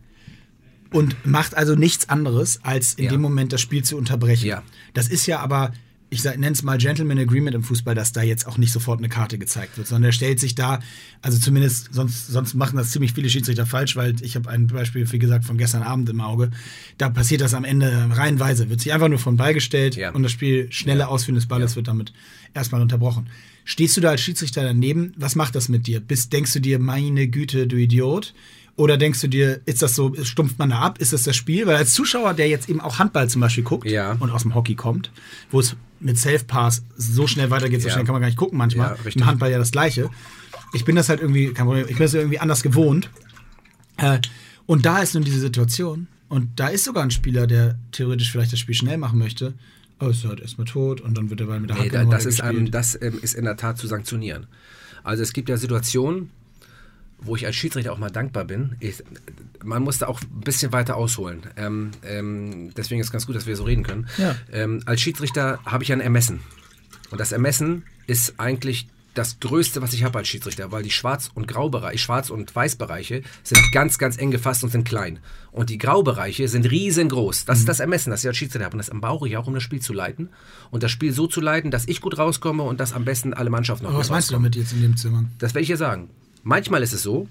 und macht also nichts anderes, als in Ja. dem Moment das Spiel zu unterbrechen. Ja. Das ist ja aber, ich nenne es mal Gentleman Agreement im Fußball, dass da jetzt auch nicht sofort eine Karte gezeigt wird, sondern er stellt sich da, also zumindest, sonst, sonst machen das ziemlich viele Schiedsrichter falsch, weil ich habe ein Beispiel, wie gesagt, von gestern Abend im Auge. Da passiert das am Ende reihenweise, wird sich einfach nur von Ball gestellt Ja. und das Spiel schnelle Ausführen des Balles wird damit erstmal unterbrochen. Stehst du da als Schiedsrichter daneben? Was macht das mit dir? Bist, denkst du dir, meine Güte, du Idiot? Oder denkst du dir, ist das so, stumpft man da ab? Ist das das Spiel? Weil als Zuschauer, der jetzt eben auch Handball zum Beispiel guckt Ja. und aus dem Hockey kommt, wo es mit Self-Pass so schnell weitergeht, so Ja. schnell kann man gar nicht gucken manchmal. Ja. Im Handball ja das Gleiche. Ich bin das halt irgendwie, kein Problem, ich bin das irgendwie anders gewohnt. Äh, und da ist nun diese Situation. Und da ist sogar ein Spieler, der theoretisch vielleicht das Spiel schnell machen möchte. Aber ist halt erstmal tot und dann wird er mit der Nee, Hacke da, nochmal das, ist, weggespielt. das ähm, ist in der Tat zu sanktionieren. Also es gibt ja Situationen, wo ich als Schiedsrichter auch mal dankbar bin. Ich, man muss da auch ein bisschen weiter ausholen. Ähm, ähm, deswegen ist es ganz gut, dass wir so reden können. Ja. Ähm, als Schiedsrichter habe ich ein Ermessen. Und das Ermessen ist eigentlich das Größte, was ich habe als Schiedsrichter, weil die Schwarz- und Graubereiche, Schwarz- und Weißbereiche sind ganz, ganz eng gefasst und sind klein. Und die Graubereiche sind riesengroß. Das ist das Ermessen, das ich als Schiedsrichter habe. Und das brauche ich auch, um das Spiel zu leiten. Und das Spiel so zu leiten, dass ich gut rauskomme und dass am besten alle Mannschaften noch Aber was meinst du damit jetzt in dem Zimmer? Das werde ich dir sagen. Manchmal ist es so,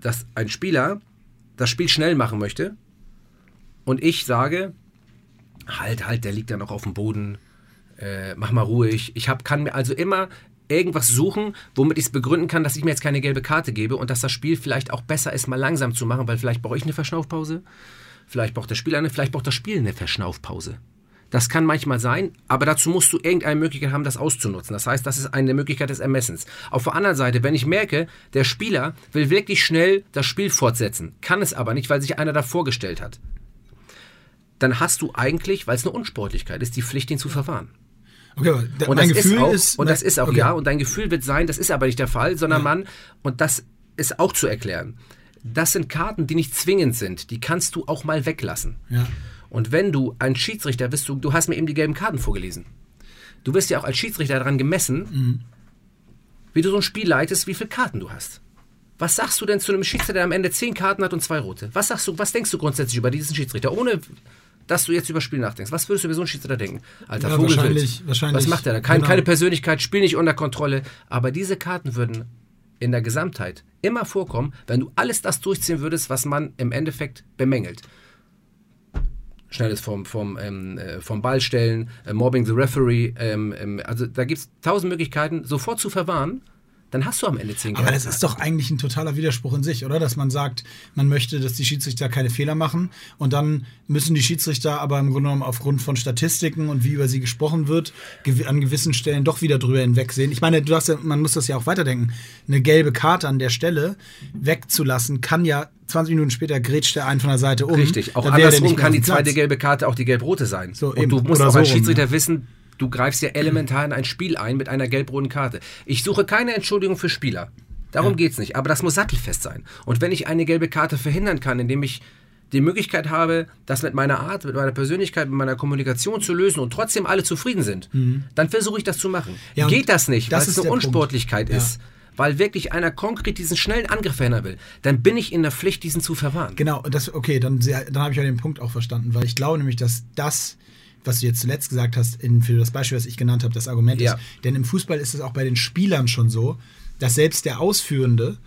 dass ein Spieler das Spiel schnell machen möchte und ich sage, halt, halt, der liegt ja noch auf dem Boden, äh, mach mal ruhig. Ich hab, kann mir also immer irgendwas suchen, womit ich es begründen kann, dass ich mir jetzt keine gelbe Karte gebe und dass das Spiel vielleicht auch besser ist, mal langsam zu machen, weil vielleicht brauche ich eine Verschnaufpause, vielleicht braucht der Spieler eine, vielleicht braucht das Spiel eine Verschnaufpause. Das kann manchmal sein, aber dazu musst du irgendeine Möglichkeit haben, das auszunutzen. Das heißt, das ist eine Möglichkeit des Ermessens. Auf der anderen Seite, wenn ich merke, der Spieler will wirklich schnell das Spiel fortsetzen, kann es aber nicht, weil sich einer davor gestellt hat, dann hast du eigentlich, weil es eine Unsportlichkeit ist, die Pflicht, ihn zu verwahren. Okay, Und mein das Gefühl ist auch, ist. und das ist auch okay. ja, und dein Gefühl wird sein, das ist aber nicht der Fall, sondern man, und das ist auch zu erklären, das sind Karten, die nicht zwingend sind, die kannst du auch mal weglassen. Ja. Und wenn du ein Schiedsrichter bist, du, du hast mir eben die gelben Karten vorgelesen. Du wirst ja auch als Schiedsrichter daran gemessen, Mhm. wie du so ein Spiel leitest, wie viele Karten du hast. Was sagst du denn zu einem Schiedsrichter, der am Ende zehn Karten hat und zwei rote? Was sagst du, was denkst du grundsätzlich über diesen Schiedsrichter, ohne dass du jetzt über das Spiel nachdenkst? Was würdest du über so einen Schiedsrichter denken? Alter Ja, Vogelwild. wahrscheinlich- wahrscheinlich, Was macht er da? Kein, genau. Keine Persönlichkeit, Spiel nicht unter Kontrolle. Aber diese Karten würden in der Gesamtheit immer vorkommen, wenn du alles das durchziehen würdest, was man im Endeffekt bemängelt schnelles vom, vom, ähm, äh, vom Ball stellen, äh, Mobbing the Referee. Ähm, ähm, also da gibt es tausend Möglichkeiten, sofort zu verwahren. Dann hast du am Ende zehn Aber gelbe das ist doch eigentlich ein totaler Widerspruch in sich, oder? Dass man sagt, man möchte, dass die Schiedsrichter keine Fehler machen und dann müssen die Schiedsrichter aber im Grunde genommen aufgrund von Statistiken und wie über sie gesprochen wird, an gewissen Stellen doch wieder drüber hinwegsehen. Ich meine, du hast ja, man muss das ja auch weiterdenken. Eine gelbe Karte an der Stelle wegzulassen, kann ja 20 Minuten später grätscht der einen von der Seite um. Richtig, auch andersrum kann die zweite gelbe Karte auch die gelb-rote sein. So, Und eben. du musst Oder auch so als rum, Schiedsrichter ja. wissen, du greifst ja elementar in ein Spiel ein mit einer gelb-roten Karte. Ich suche keine Entschuldigung für Spieler. Darum geht's nicht. Aber das muss sattelfest sein. Und wenn ich eine gelbe Karte verhindern kann, indem ich die Möglichkeit habe, das mit meiner Art, mit meiner Persönlichkeit, mit meiner Kommunikation zu lösen und trotzdem alle zufrieden sind, dann versuche ich das zu machen. Mhm. Ja, Geht das nicht, weil es ist eine der Punkt. Unsportlichkeit Ja. ist, weil wirklich einer konkret diesen schnellen Angriff verhindern will, dann bin ich in der Pflicht, diesen zu verwahren. Genau, das, okay, dann, dann habe ich ja den Punkt auch verstanden, weil ich glaube nämlich, dass das, was du jetzt zuletzt gesagt hast, in, für das Beispiel, was ich genannt habe, das Argument Ja. ist. Denn im Fußball ist es auch bei den Spielern schon so, dass selbst der Ausführende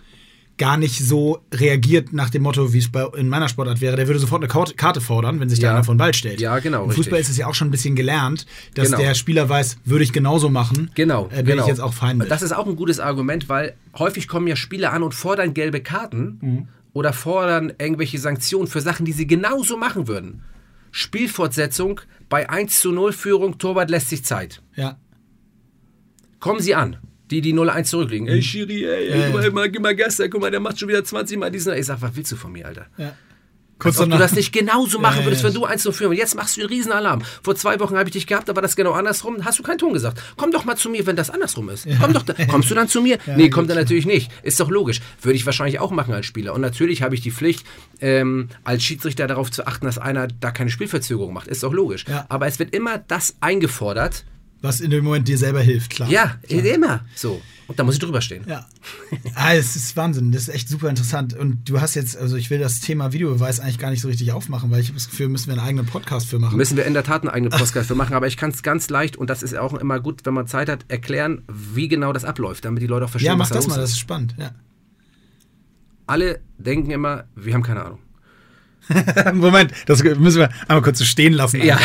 gar nicht so reagiert nach dem Motto, wie es bei, in meiner Sportart wäre. Der würde sofort eine Karte- fordern, wenn sich da Ja. einer von Ball stellt. Ja, genau, Im Fußball richtig. ist es ja auch schon ein bisschen gelernt, dass Genau. der Spieler weiß, würde ich genauso machen. Genau, äh, bin genau. ich jetzt auch fein mit. Das ist auch ein gutes Argument, weil häufig kommen ja Spieler an und fordern gelbe Karten Mhm. oder fordern irgendwelche Sanktionen für Sachen, die sie genauso machen würden. Spielfortsetzung bei 1 zu 0 Führung, Torwart lässt sich Zeit. ja. Kommen sie an, die die 0-1 zurückliegen. Ey, Schiri, ey, ey, Ja, guck, mal, gib mal Gas, da, guck mal, der macht schon wieder 20 Mal diesen. Ich sag, was willst du von mir, Alter? ja. Als ob du das nicht genauso machen ja, würdest, ja. wenn du 1 zu führen. Und jetzt machst du einen Riesenalarm. Vor zwei Wochen habe ich dich gehabt, da war das genau andersrum. Hast du keinen Ton gesagt. Komm doch mal zu mir, wenn das andersrum ist. Komm doch, da. kommst du dann zu mir? nee, kommt er natürlich nicht. Ist doch logisch. Würde ich wahrscheinlich auch machen als Spieler. Und natürlich habe ich die Pflicht, ähm, als Schiedsrichter darauf zu achten, dass einer da keine Spielverzögerung macht. Ist doch logisch. Ja. Aber es wird immer das eingefordert, Was in dem Moment dir selber hilft, klar. Ja, immer so. Und da muss ich drüber stehen. Ja. ah, es ist Wahnsinn. Das ist echt super interessant. Und du hast jetzt, also ich will das Thema Videobeweis eigentlich gar nicht so richtig aufmachen, weil ich habe das Gefühl, müssen wir einen eigenen Podcast für machen. Müssen wir in der Tat einen eigenen Podcast für machen, aber ich kann es ganz leicht, und das ist auch immer gut, wenn man Zeit hat, erklären, wie genau das abläuft, damit die Leute auch verstehen, ja, mach was da das los mal, das ist. ist spannend. Ja. Alle denken immer, wir haben keine Ahnung. Moment, das müssen wir einmal kurz so stehen lassen. Ja.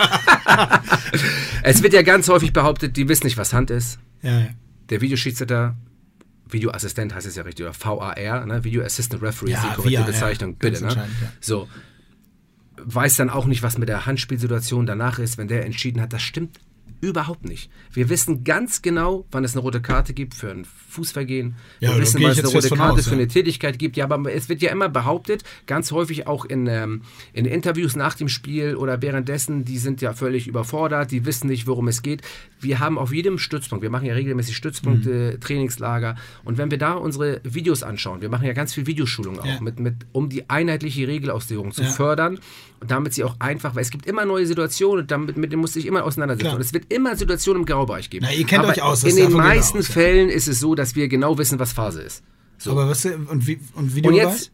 es wird ja ganz häufig behauptet, die wissen nicht, was Hand ist. ja, ja. Der Videoschiedsrichter, Videoassistent heißt es ja richtig, oder VAR, ne? Video Assistant Referee ist Ja, die korrekte VAR, Bezeichnung, bitte. Ne? So. Weiß dann auch nicht, was mit der Handspielsituation danach ist, wenn der entschieden hat. Das stimmt überhaupt nicht. Wir wissen ganz genau, wann es eine rote Karte gibt für ein Fußvergehen. Ja, Wir wissen, wann es eine rote Karte aus, für eine Tätigkeit gibt. Ja, aber es wird ja immer behauptet, ganz häufig auch in, ähm, in Interviews nach dem Spiel oder währenddessen, die sind ja völlig überfordert, die wissen nicht, worum es geht. Wir haben auf jedem Stützpunkt, wir machen ja regelmäßig Stützpunkte, Mhm. Trainingslager und wenn wir da unsere Videos anschauen, wir machen ja ganz viel Videoschulung auch, Ja. mit, mit, um die einheitliche Regelauslegung zu Ja. fördern und damit sie auch einfach, weil es gibt immer neue Situationen und damit, mit denen muss ich immer auseinandersetzen. Klar. Und es wird immer Situationen im Graubereich geben. Na, ihr kennt Aber euch aus, das In den meisten aus, ja. Fällen ist es so, dass wir genau wissen, was Phase ist. So. Aber was und, wie, und und Videobeweis?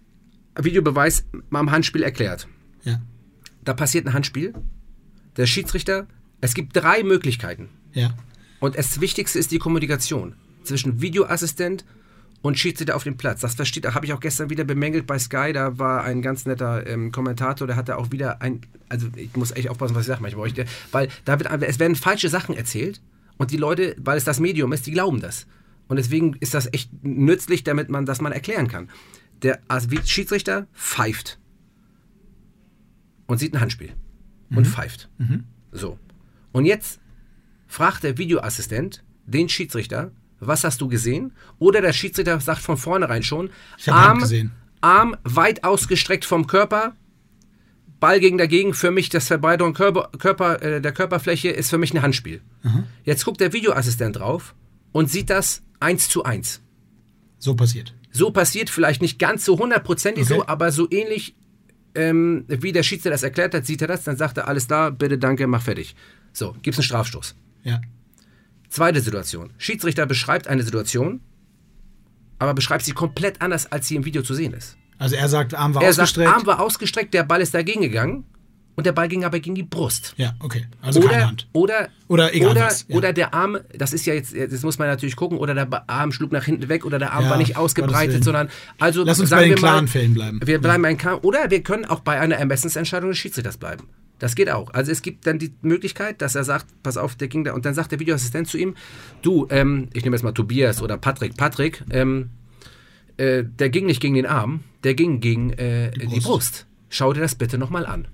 jetzt Videobeweis mal am Handspiel erklärt. Ja. Da passiert ein Handspiel. Der Schiedsrichter, es gibt drei Möglichkeiten. Ja. Und das Wichtigste ist die Kommunikation zwischen Videoassistent und Schiedsrichter auf dem Platz. Das versteht, habe ich auch gestern wieder bemängelt bei Sky. Da war ein ganz netter ähm, Kommentator, der hatte auch wieder ein, also ich muss echt aufpassen, was ich sage manchmal, weil da wird, es werden falsche Sachen erzählt und die Leute, weil es das Medium ist, die glauben das. Und deswegen ist das echt nützlich, damit man das mal erklären kann. Der Schiedsrichter pfeift und sieht ein Handspiel und pfeift. So. Und jetzt fragt der Videoassistent den Schiedsrichter, was hast du gesehen? Oder der Schiedsrichter sagt von vornherein schon, Arm. Arm weit ausgestreckt vom Körper, Ball gegen dagegen, für mich das Verbreiterung Körper, Körper, äh, der Körperfläche ist für mich ein Handspiel. Jetzt guckt der Videoassistent drauf und sieht das eins zu eins. So passiert. So passiert vielleicht nicht ganz so hundertprozentig Okay. so, aber so ähnlich ähm, wie der Schiedsrichter das erklärt hat, sieht er das, dann sagt er, alles da, bitte, danke, mach fertig. So, gibt's einen Strafstoß. Ja. Zweite Situation. Schiedsrichter beschreibt eine Situation, aber beschreibt sie komplett anders, als sie im Video zu sehen ist. Also er sagt, Arm war Er sagt, ausgestreckt. Arm war ausgestreckt, der Ball ist dagegen gegangen und der Ball ging aber gegen die Brust. ja, okay. Also keine Oder, Hand. oder, Oder egal oder, was, ja. oder der Arm, das ist ja jetzt, das muss man natürlich gucken, oder der Arm schlug nach hinten weg oder der Arm Ja, war nicht ausgebreitet, sondern, also Lass uns bei den klaren Fällen bleiben. Wir bleiben bei den klaren, oder wir können auch bei einer Ermessensentscheidung des Schiedsrichters bleiben. Das geht auch. Also es gibt dann die Möglichkeit, dass er sagt, pass auf, der ging da, und dann sagt der Videoassistent zu ihm, du, ähm, ich nehme jetzt mal Tobias oder Patrick, Patrick, ähm, äh, der ging nicht gegen den Arm, der ging gegen äh, die, Brust. Brust. Schau dir das bitte nochmal an.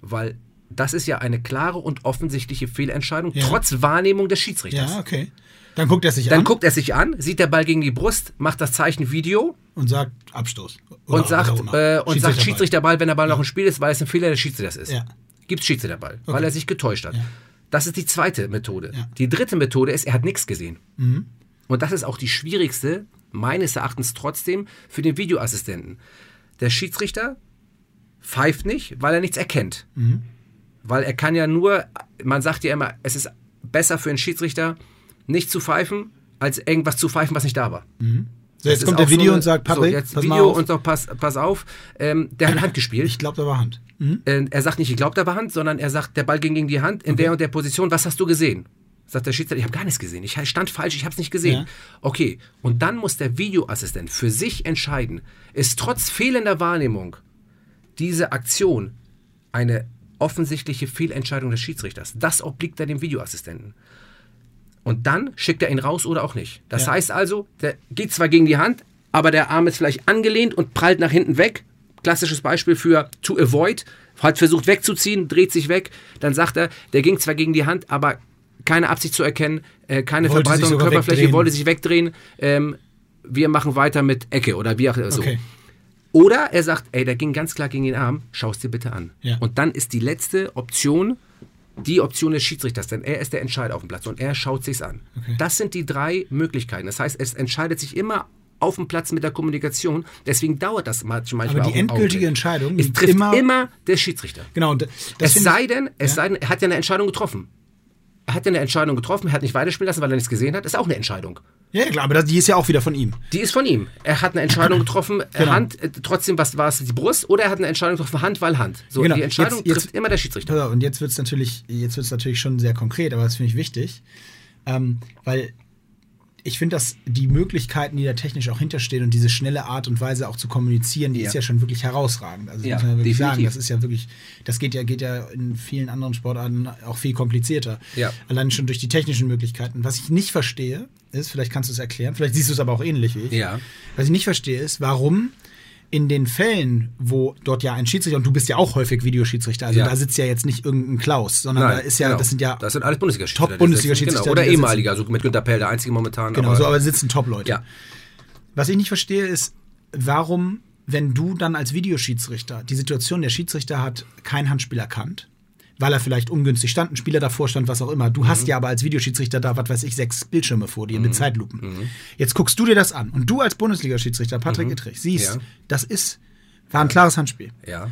Weil das ist ja eine klare und offensichtliche Fehlentscheidung, Ja. trotz Wahrnehmung des Schiedsrichters. Ja, okay. Dann guckt er sich Dann an guckt er sich an, sieht der Ball gegen die Brust, macht das Zeichen Video und sagt Abstoß. Oder und sagt, auch immer. äh, und sagt Schiedsrichterball. Schiedsrichterball, wenn der Ball noch im Spiel ist, weil es ein Fehler des Schiedsrichters ist. Ja. Gibt es Schiedsrichterball, weil Okay. er sich getäuscht hat. Ja. Das ist die zweite Methode. Ja. Mhm. Die dritte Methode ist, er hat nichts gesehen. Und das ist auch die schwierigste, meines Erachtens trotzdem, für den Videoassistenten. Der Schiedsrichter pfeift nicht, weil er nichts erkennt. Mhm. Weil er kann ja nur, man sagt ja immer, es ist besser für einen Schiedsrichter, nicht zu pfeifen, als irgendwas zu pfeifen, was nicht da war. So, jetzt Das kommt der Video so eine- und sagt, so, Patrick, jetzt pass mal Video auf. und sagt, pass, pass auf, ähm, der hat Hand gespielt. Ich glaube, da war Hand. Mhm. Äh, er sagt nicht, ich glaube, da war Hand, sondern er sagt, der Ball ging gegen die Hand in der und der Position. Was hast du gesehen? Sagt der Schiedsrichter, ich habe gar nichts gesehen. Ich stand falsch, ich habe es nicht gesehen. Ja. Okay, und dann muss der Videoassistent für sich entscheiden, ist trotz fehlender Wahrnehmung diese Aktion eine offensichtliche Fehlentscheidung des Schiedsrichters. Das obliegt dann dem Videoassistenten. Und dann schickt er ihn raus oder auch nicht. Das Ja. heißt also, der geht zwar gegen die Hand, aber der Arm ist vielleicht angelehnt und prallt nach hinten weg. Klassisches Beispiel für to avoid. Hat versucht wegzuziehen, dreht sich weg. Dann sagt er, der ging zwar gegen die Hand, aber keine Absicht zu erkennen, äh, keine Wollte Verbreitung der Körperfläche, wegdrehen. wollte sich wegdrehen. Ähm, wir machen weiter mit Ecke oder wie auch so. Okay. Oder er sagt, ey, der ging ganz klar gegen den Arm, schau es dir bitte an. Ja. Und dann ist die letzte Option die Option des Schiedsrichters, denn er ist der Entscheider auf dem Platz und er schaut sich's an. Okay. Das sind die drei Möglichkeiten. Das heißt, es entscheidet sich immer auf dem Platz mit der Kommunikation. Deswegen dauert das manchmal Aber die endgültige. Entscheidung es trifft immer- immer, der Schiedsrichter. Genau. und Das Es sei denn, es Ja. sei denn, er hat ja eine Entscheidung getroffen. er hat ja eine Entscheidung getroffen, er hat nicht weiterspielen lassen, weil er nichts gesehen hat, ist auch eine Entscheidung. Ja, klar, aber die ist ja auch wieder von ihm. Die ist von ihm. Er hat eine Entscheidung getroffen, Genau. Hand, äh, trotzdem, was war es, die Brust, oder er hat eine Entscheidung getroffen, Hand, weil Hand. So, Genau. die Entscheidung Jetzt- jetzt- trifft immer der Schiedsrichter. Und jetzt wird es natürlich, jetzt wird's natürlich schon sehr konkret, aber das finde ich wichtig. Ähm, weil ich finde, dass die Möglichkeiten, die da technisch auch hinterstehen und diese schnelle Art und Weise auch zu kommunizieren, die Ja. ist ja schon wirklich herausragend. Also Ja, muss man ja wirklich definitiv. sagen, das ist ja wirklich, das geht ja, geht ja in vielen anderen Sportarten auch viel komplizierter. Ja. Allein schon durch die technischen Möglichkeiten. Was ich nicht verstehe, ist, vielleicht kannst du es erklären, vielleicht siehst du es aber auch ähnlich wie ich. Ja. Was ich nicht verstehe, ist, warum in den Fällen, wo dort ja ein Schiedsrichter, und du bist ja auch häufig Videoschiedsrichter, also Ja. da sitzt ja jetzt nicht irgendein Klaus, sondern da ist ja, genau. das sind ja Das sind alles Bundesliga-Schiedsrichter. Top-Bundesliga-Schiedsrichter, Genau. Oder ehemaliger, also mit Günter Pell, der einzige momentan. Genau, aber, so, aber sitzen Top-Leute. Ja. Was ich nicht verstehe, ist, warum, wenn du dann als Videoschiedsrichter die Situation, der Schiedsrichter hat kein Handspiel erkannt, weil er vielleicht ungünstig stand, ein Spieler davor stand, was auch immer. Du Mhm. hast ja aber als Videoschiedsrichter da, was weiß ich, sechs Bildschirme vor dir mit Zeitlupen. Jetzt guckst du dir das an und du als Bundesliga-Schiedsrichter, Patrick Ittrich, siehst, Mhm. Ja. das ist, war ein klares Handspiel. Ja.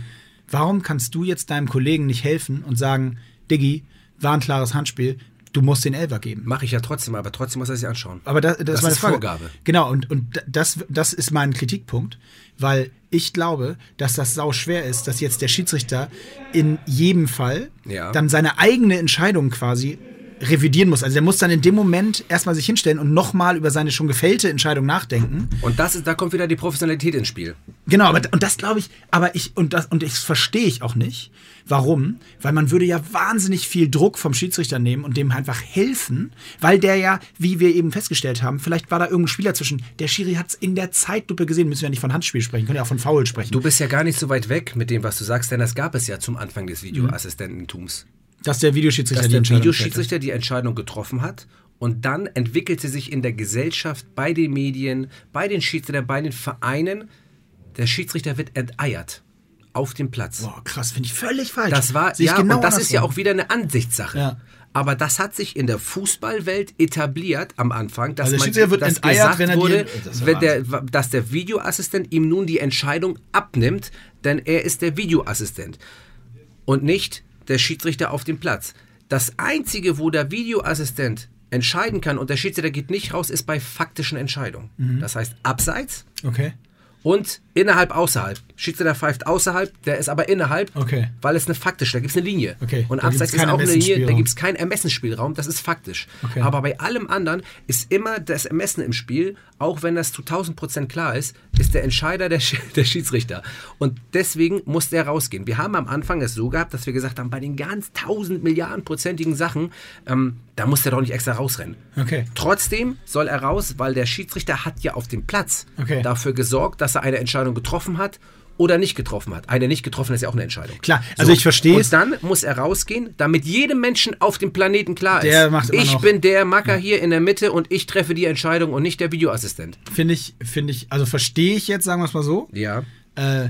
Warum kannst du jetzt deinem Kollegen nicht helfen und sagen, Diggi, war ein klares Handspiel, du musst den Elfer geben? Mache ich ja trotzdem, aber trotzdem muss er sich anschauen. Aber das, das, Das ist meine Frage. Vorgabe. Genau, und, und das, das ist mein Kritikpunkt, weil ich glaube, dass das sau schwer ist, dass jetzt der Schiedsrichter in jedem Fall Ja. dann seine eigene Entscheidung quasi revidieren muss. Also der muss dann in dem Moment erstmal sich hinstellen und nochmal über seine schon gefällte Entscheidung nachdenken. Und das ist, da kommt wieder die Professionalität ins Spiel. Genau, aber und das glaube ich, aber ich und das und das verstehe ich auch nicht. Warum? Weil man würde ja wahnsinnig viel Druck vom Schiedsrichter nehmen und dem einfach helfen, weil der ja, wie wir eben festgestellt haben, vielleicht war da irgendein Spieler zwischen. Der Schiri hat es in der Zeitlupe gesehen. Müssen wir ja nicht von Handspiel sprechen, können ja auch von Foul sprechen. Du bist ja gar nicht so weit weg mit dem, was du sagst, denn das gab es ja zum Anfang des Videoassistententums. dass der Videoschiedsrichter Dass die der Entscheidung Videoschiedsrichter die Entscheidung getroffen hat und dann entwickelte sich in der Gesellschaft, bei den Medien, bei den Schiedsrichtern, bei den Vereinen, der Schiedsrichter wird enteiert auf dem Platz. Boah, krass, finde ich völlig falsch. Das war, Sehe ja, genau und das ist ja auch wieder eine Ansichtssache. Ja. Aber das hat sich in der Fußballwelt etabliert am Anfang, dass Also der man wird dass gesagt wenn wurde, das wenn der, dass der Videoassistent ihm nun die Entscheidung abnimmt, denn er ist der Videoassistent und nicht der Schiedsrichter auf dem Platz. Das Einzige, wo der Videoassistent entscheiden kann und der Schiedsrichter geht nicht raus, ist bei faktischen Entscheidungen. Mhm. Das heißt abseits Okay. und innerhalb, außerhalb. Schiedsrichter pfeift außerhalb, der ist aber innerhalb, Okay. weil es eine faktische, da gibt es eine Linie. Okay, Und abseits ist auch eine Linie, da gibt es keinen Ermessensspielraum, das ist faktisch. Okay. Aber bei allem anderen ist immer das Ermessen im Spiel, auch wenn das zu 1000 Prozent klar ist, ist der Entscheider der, Sch- der Schiedsrichter. Und deswegen muss der rausgehen. Wir haben am Anfang es so gehabt, dass wir gesagt haben, bei den ganz 1000 Milliarden prozentigen Sachen, ähm, da muss der doch nicht extra rausrennen. Okay. Trotzdem soll er raus, weil der Schiedsrichter hat ja auf dem Platz dafür gesorgt, dass er eine Entscheidung getroffen hat oder nicht getroffen hat. Eine nicht getroffen ist ja auch eine Entscheidung. Klar, also ich verstehe es. Und dann muss er rausgehen, damit jedem Menschen auf dem Planeten klar ist. Der macht ich bin der Macker hier in der Mitte und ich treffe die Entscheidung und nicht der Videoassistent. Finde ich, finde ich, also verstehe ich jetzt, sagen wir es mal so. Ja. äh,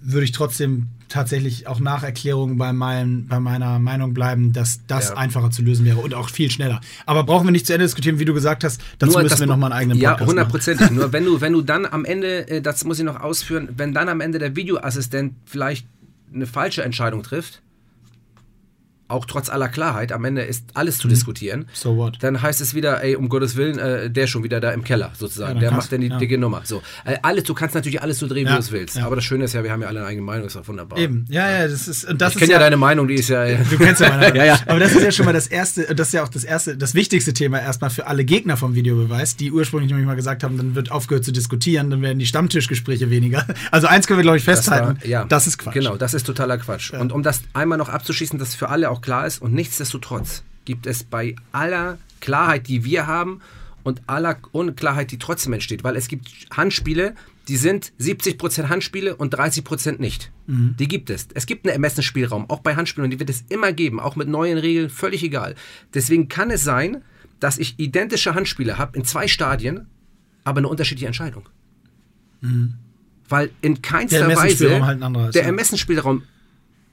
würde ich trotzdem tatsächlich auch nach Erklärung bei, mein, bei meiner Meinung bleiben, dass das Ja. einfacher zu lösen wäre und auch viel schneller. Aber brauchen wir nicht zu Ende diskutieren, wie du gesagt hast, dazu Nur müssen wir nochmal einen eigenen Ja, Podcast machen. hundertprozentig. Nur wenn du, wenn du dann am Ende, äh, das muss ich noch ausführen, wenn dann am Ende der Videoassistent vielleicht eine falsche Entscheidung trifft, auch trotz aller Klarheit, am Ende ist alles Mhm. zu diskutieren. So what? Dann heißt es wieder, ey, um Gottes Willen, äh, der schon wieder da im Keller, sozusagen. Ja, der macht dann die ja. dicke Nummer. So. Äh, alles, du kannst natürlich alles so drehen, wie Ja, du es willst. Aber das Schöne ist ja, wir haben ja alle eine eigene Meinung, ist doch wunderbar. Eben, ja, ja, das ist, und das Ich kenne ja, deine Meinung, die ist ja. Du kennst ja meine Ja, ja. Aber das ist ja schon mal das erste, das ist ja auch das erste, das wichtigste Thema erstmal für alle Gegner vom Videobeweis, die ursprünglich nämlich mal gesagt haben, dann wird aufgehört zu diskutieren, dann werden die Stammtischgespräche weniger. Also eins können wir, glaube ich, Das festhalten. war- ja. das ist Quatsch. Genau, das ist totaler Quatsch. Und um das einmal noch abzuschließen, dass für alle auch klar ist und nichtsdestotrotz gibt es bei aller Klarheit, die wir haben und aller Unklarheit, die trotzdem entsteht, weil es gibt Handspiele, die sind 70% Handspiele und 30% nicht. Mhm. Die gibt es. Es gibt einen Ermessensspielraum, auch bei Handspielen, und die wird es immer geben, auch mit neuen Regeln, völlig egal. Deswegen kann es sein, dass ich identische Handspiele habe in zwei Stadien, aber eine unterschiedliche Entscheidung. Weil in keinster Mhm. Der Weise halt ein anderer ist, der ja. Ermessensspielraum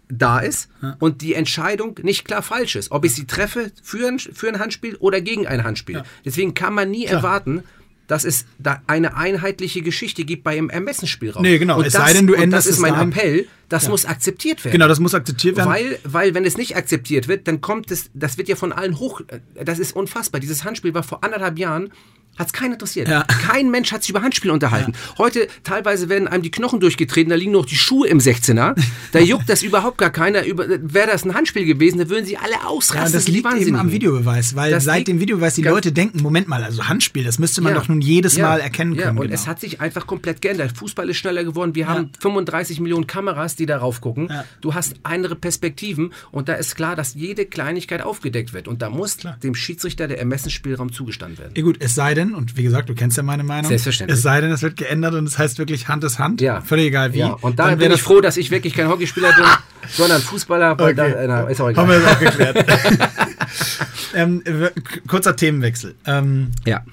da ist und die Entscheidung nicht klar falsch ist. Ob ich sie treffe für ein, für ein Handspiel oder gegen ein Handspiel. Ja. Deswegen kann man nie Klar. erwarten, dass es da eine einheitliche Geschichte gibt bei dem Ermessensspielraum. Nee, genau. Und Es das, sei denn, du änderst das ist mein dahin. Appell, das Ja. muss akzeptiert werden. Genau, das muss akzeptiert werden. Weil, weil, wenn es nicht akzeptiert wird, dann kommt es, das wird ja von allen hoch, das ist unfassbar. Dieses Handspiel war vor anderthalb Jahren, hat es keinen interessiert. Ja. Kein Mensch hat sich über Handspiel unterhalten. Heute teilweise werden einem die Knochen durchgetreten, da liegen noch die Schuhe im 16er. Da juckt das überhaupt gar keiner. Über, wäre das ein Handspiel gewesen, da würden sie alle ausrasten. Ja, das liegt eben Wahnsinnigen. am Videobeweis, weil Das seit dem Videobeweis die Leute denken, Moment mal, also Handspiel, das müsste man Ja. doch nun jedes Ja. Mal erkennen Ja, können. und genau. es hat sich einfach komplett geändert. Fußball ist schneller geworden. Wir haben 35 Millionen Kameras, die darauf gucken. Ja. Du hast andere Perspektiven und da ist klar, dass jede Kleinigkeit aufgedeckt wird. Und da muss dem Schiedsrichter der Ermessensspielraum zugestanden werden. ja, gut, es sei denn, und wie gesagt, du kennst ja meine Meinung, Selbstverständlich. es sei denn, es wird geändert und es heißt wirklich Hand ist Hand, Ja. völlig egal wie. Ja, und da Dann bin ich froh, dass ich wirklich kein Hockeyspieler bin, sondern Fußballer. Okay. da, äh, na, ist auch Haben wir egal. das auch geklärt. ähm, kurzer Themenwechsel. Ähm, Ja.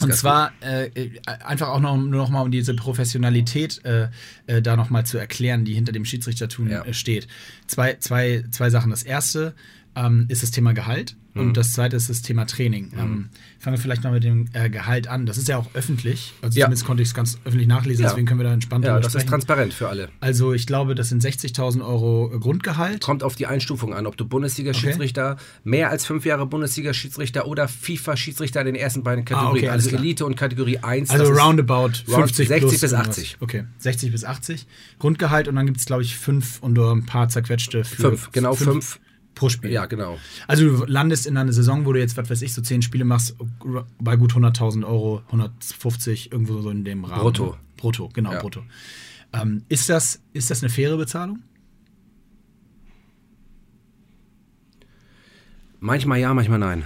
und zwar äh, äh, einfach auch noch, nur noch mal um diese Professionalität äh, äh, da noch mal zu erklären, die hinter dem Schiedsrichtertum Ja. äh, steht. Zwei, zwei, zwei Sachen. Das erste ähm, ist das Thema Gehalt Mhm. und das zweite ist das Thema Training. Ähm, fangen wir vielleicht mal mit dem äh, Gehalt an. Das ist ja auch öffentlich. Also Ja. zumindest konnte ich es ganz öffentlich nachlesen, Ja. deswegen können wir da entspannt Ja, das ist sprechen. transparent für alle. Also ich glaube, das sind 60.000 Euro Grundgehalt. Kommt auf die Einstufung an, ob du Bundesliga-Schiedsrichter, mehr als fünf Jahre Bundesliga-Schiedsrichter oder FIFA-Schiedsrichter in den ersten beiden Kategorien, okay, alles also. Elite und Kategorie 1. Also ist roundabout 50 60 plus bis irgendwas. 80. Okay, 60 bis 80. Grundgehalt und dann gibt es, glaube ich, fünf und nur ein paar zerquetschte für Fünf, genau fünf. Pro Spiel. Ja, genau. Also du landest in einer Saison, wo du jetzt, was weiß ich, so 10 Spiele machst, bei gut 100.000 Euro, 150, irgendwo so in dem Rahmen. Brutto. Brutto, genau, Ja. brutto. Ähm, ist, das, ist das eine faire Bezahlung? Manchmal ja, manchmal nein.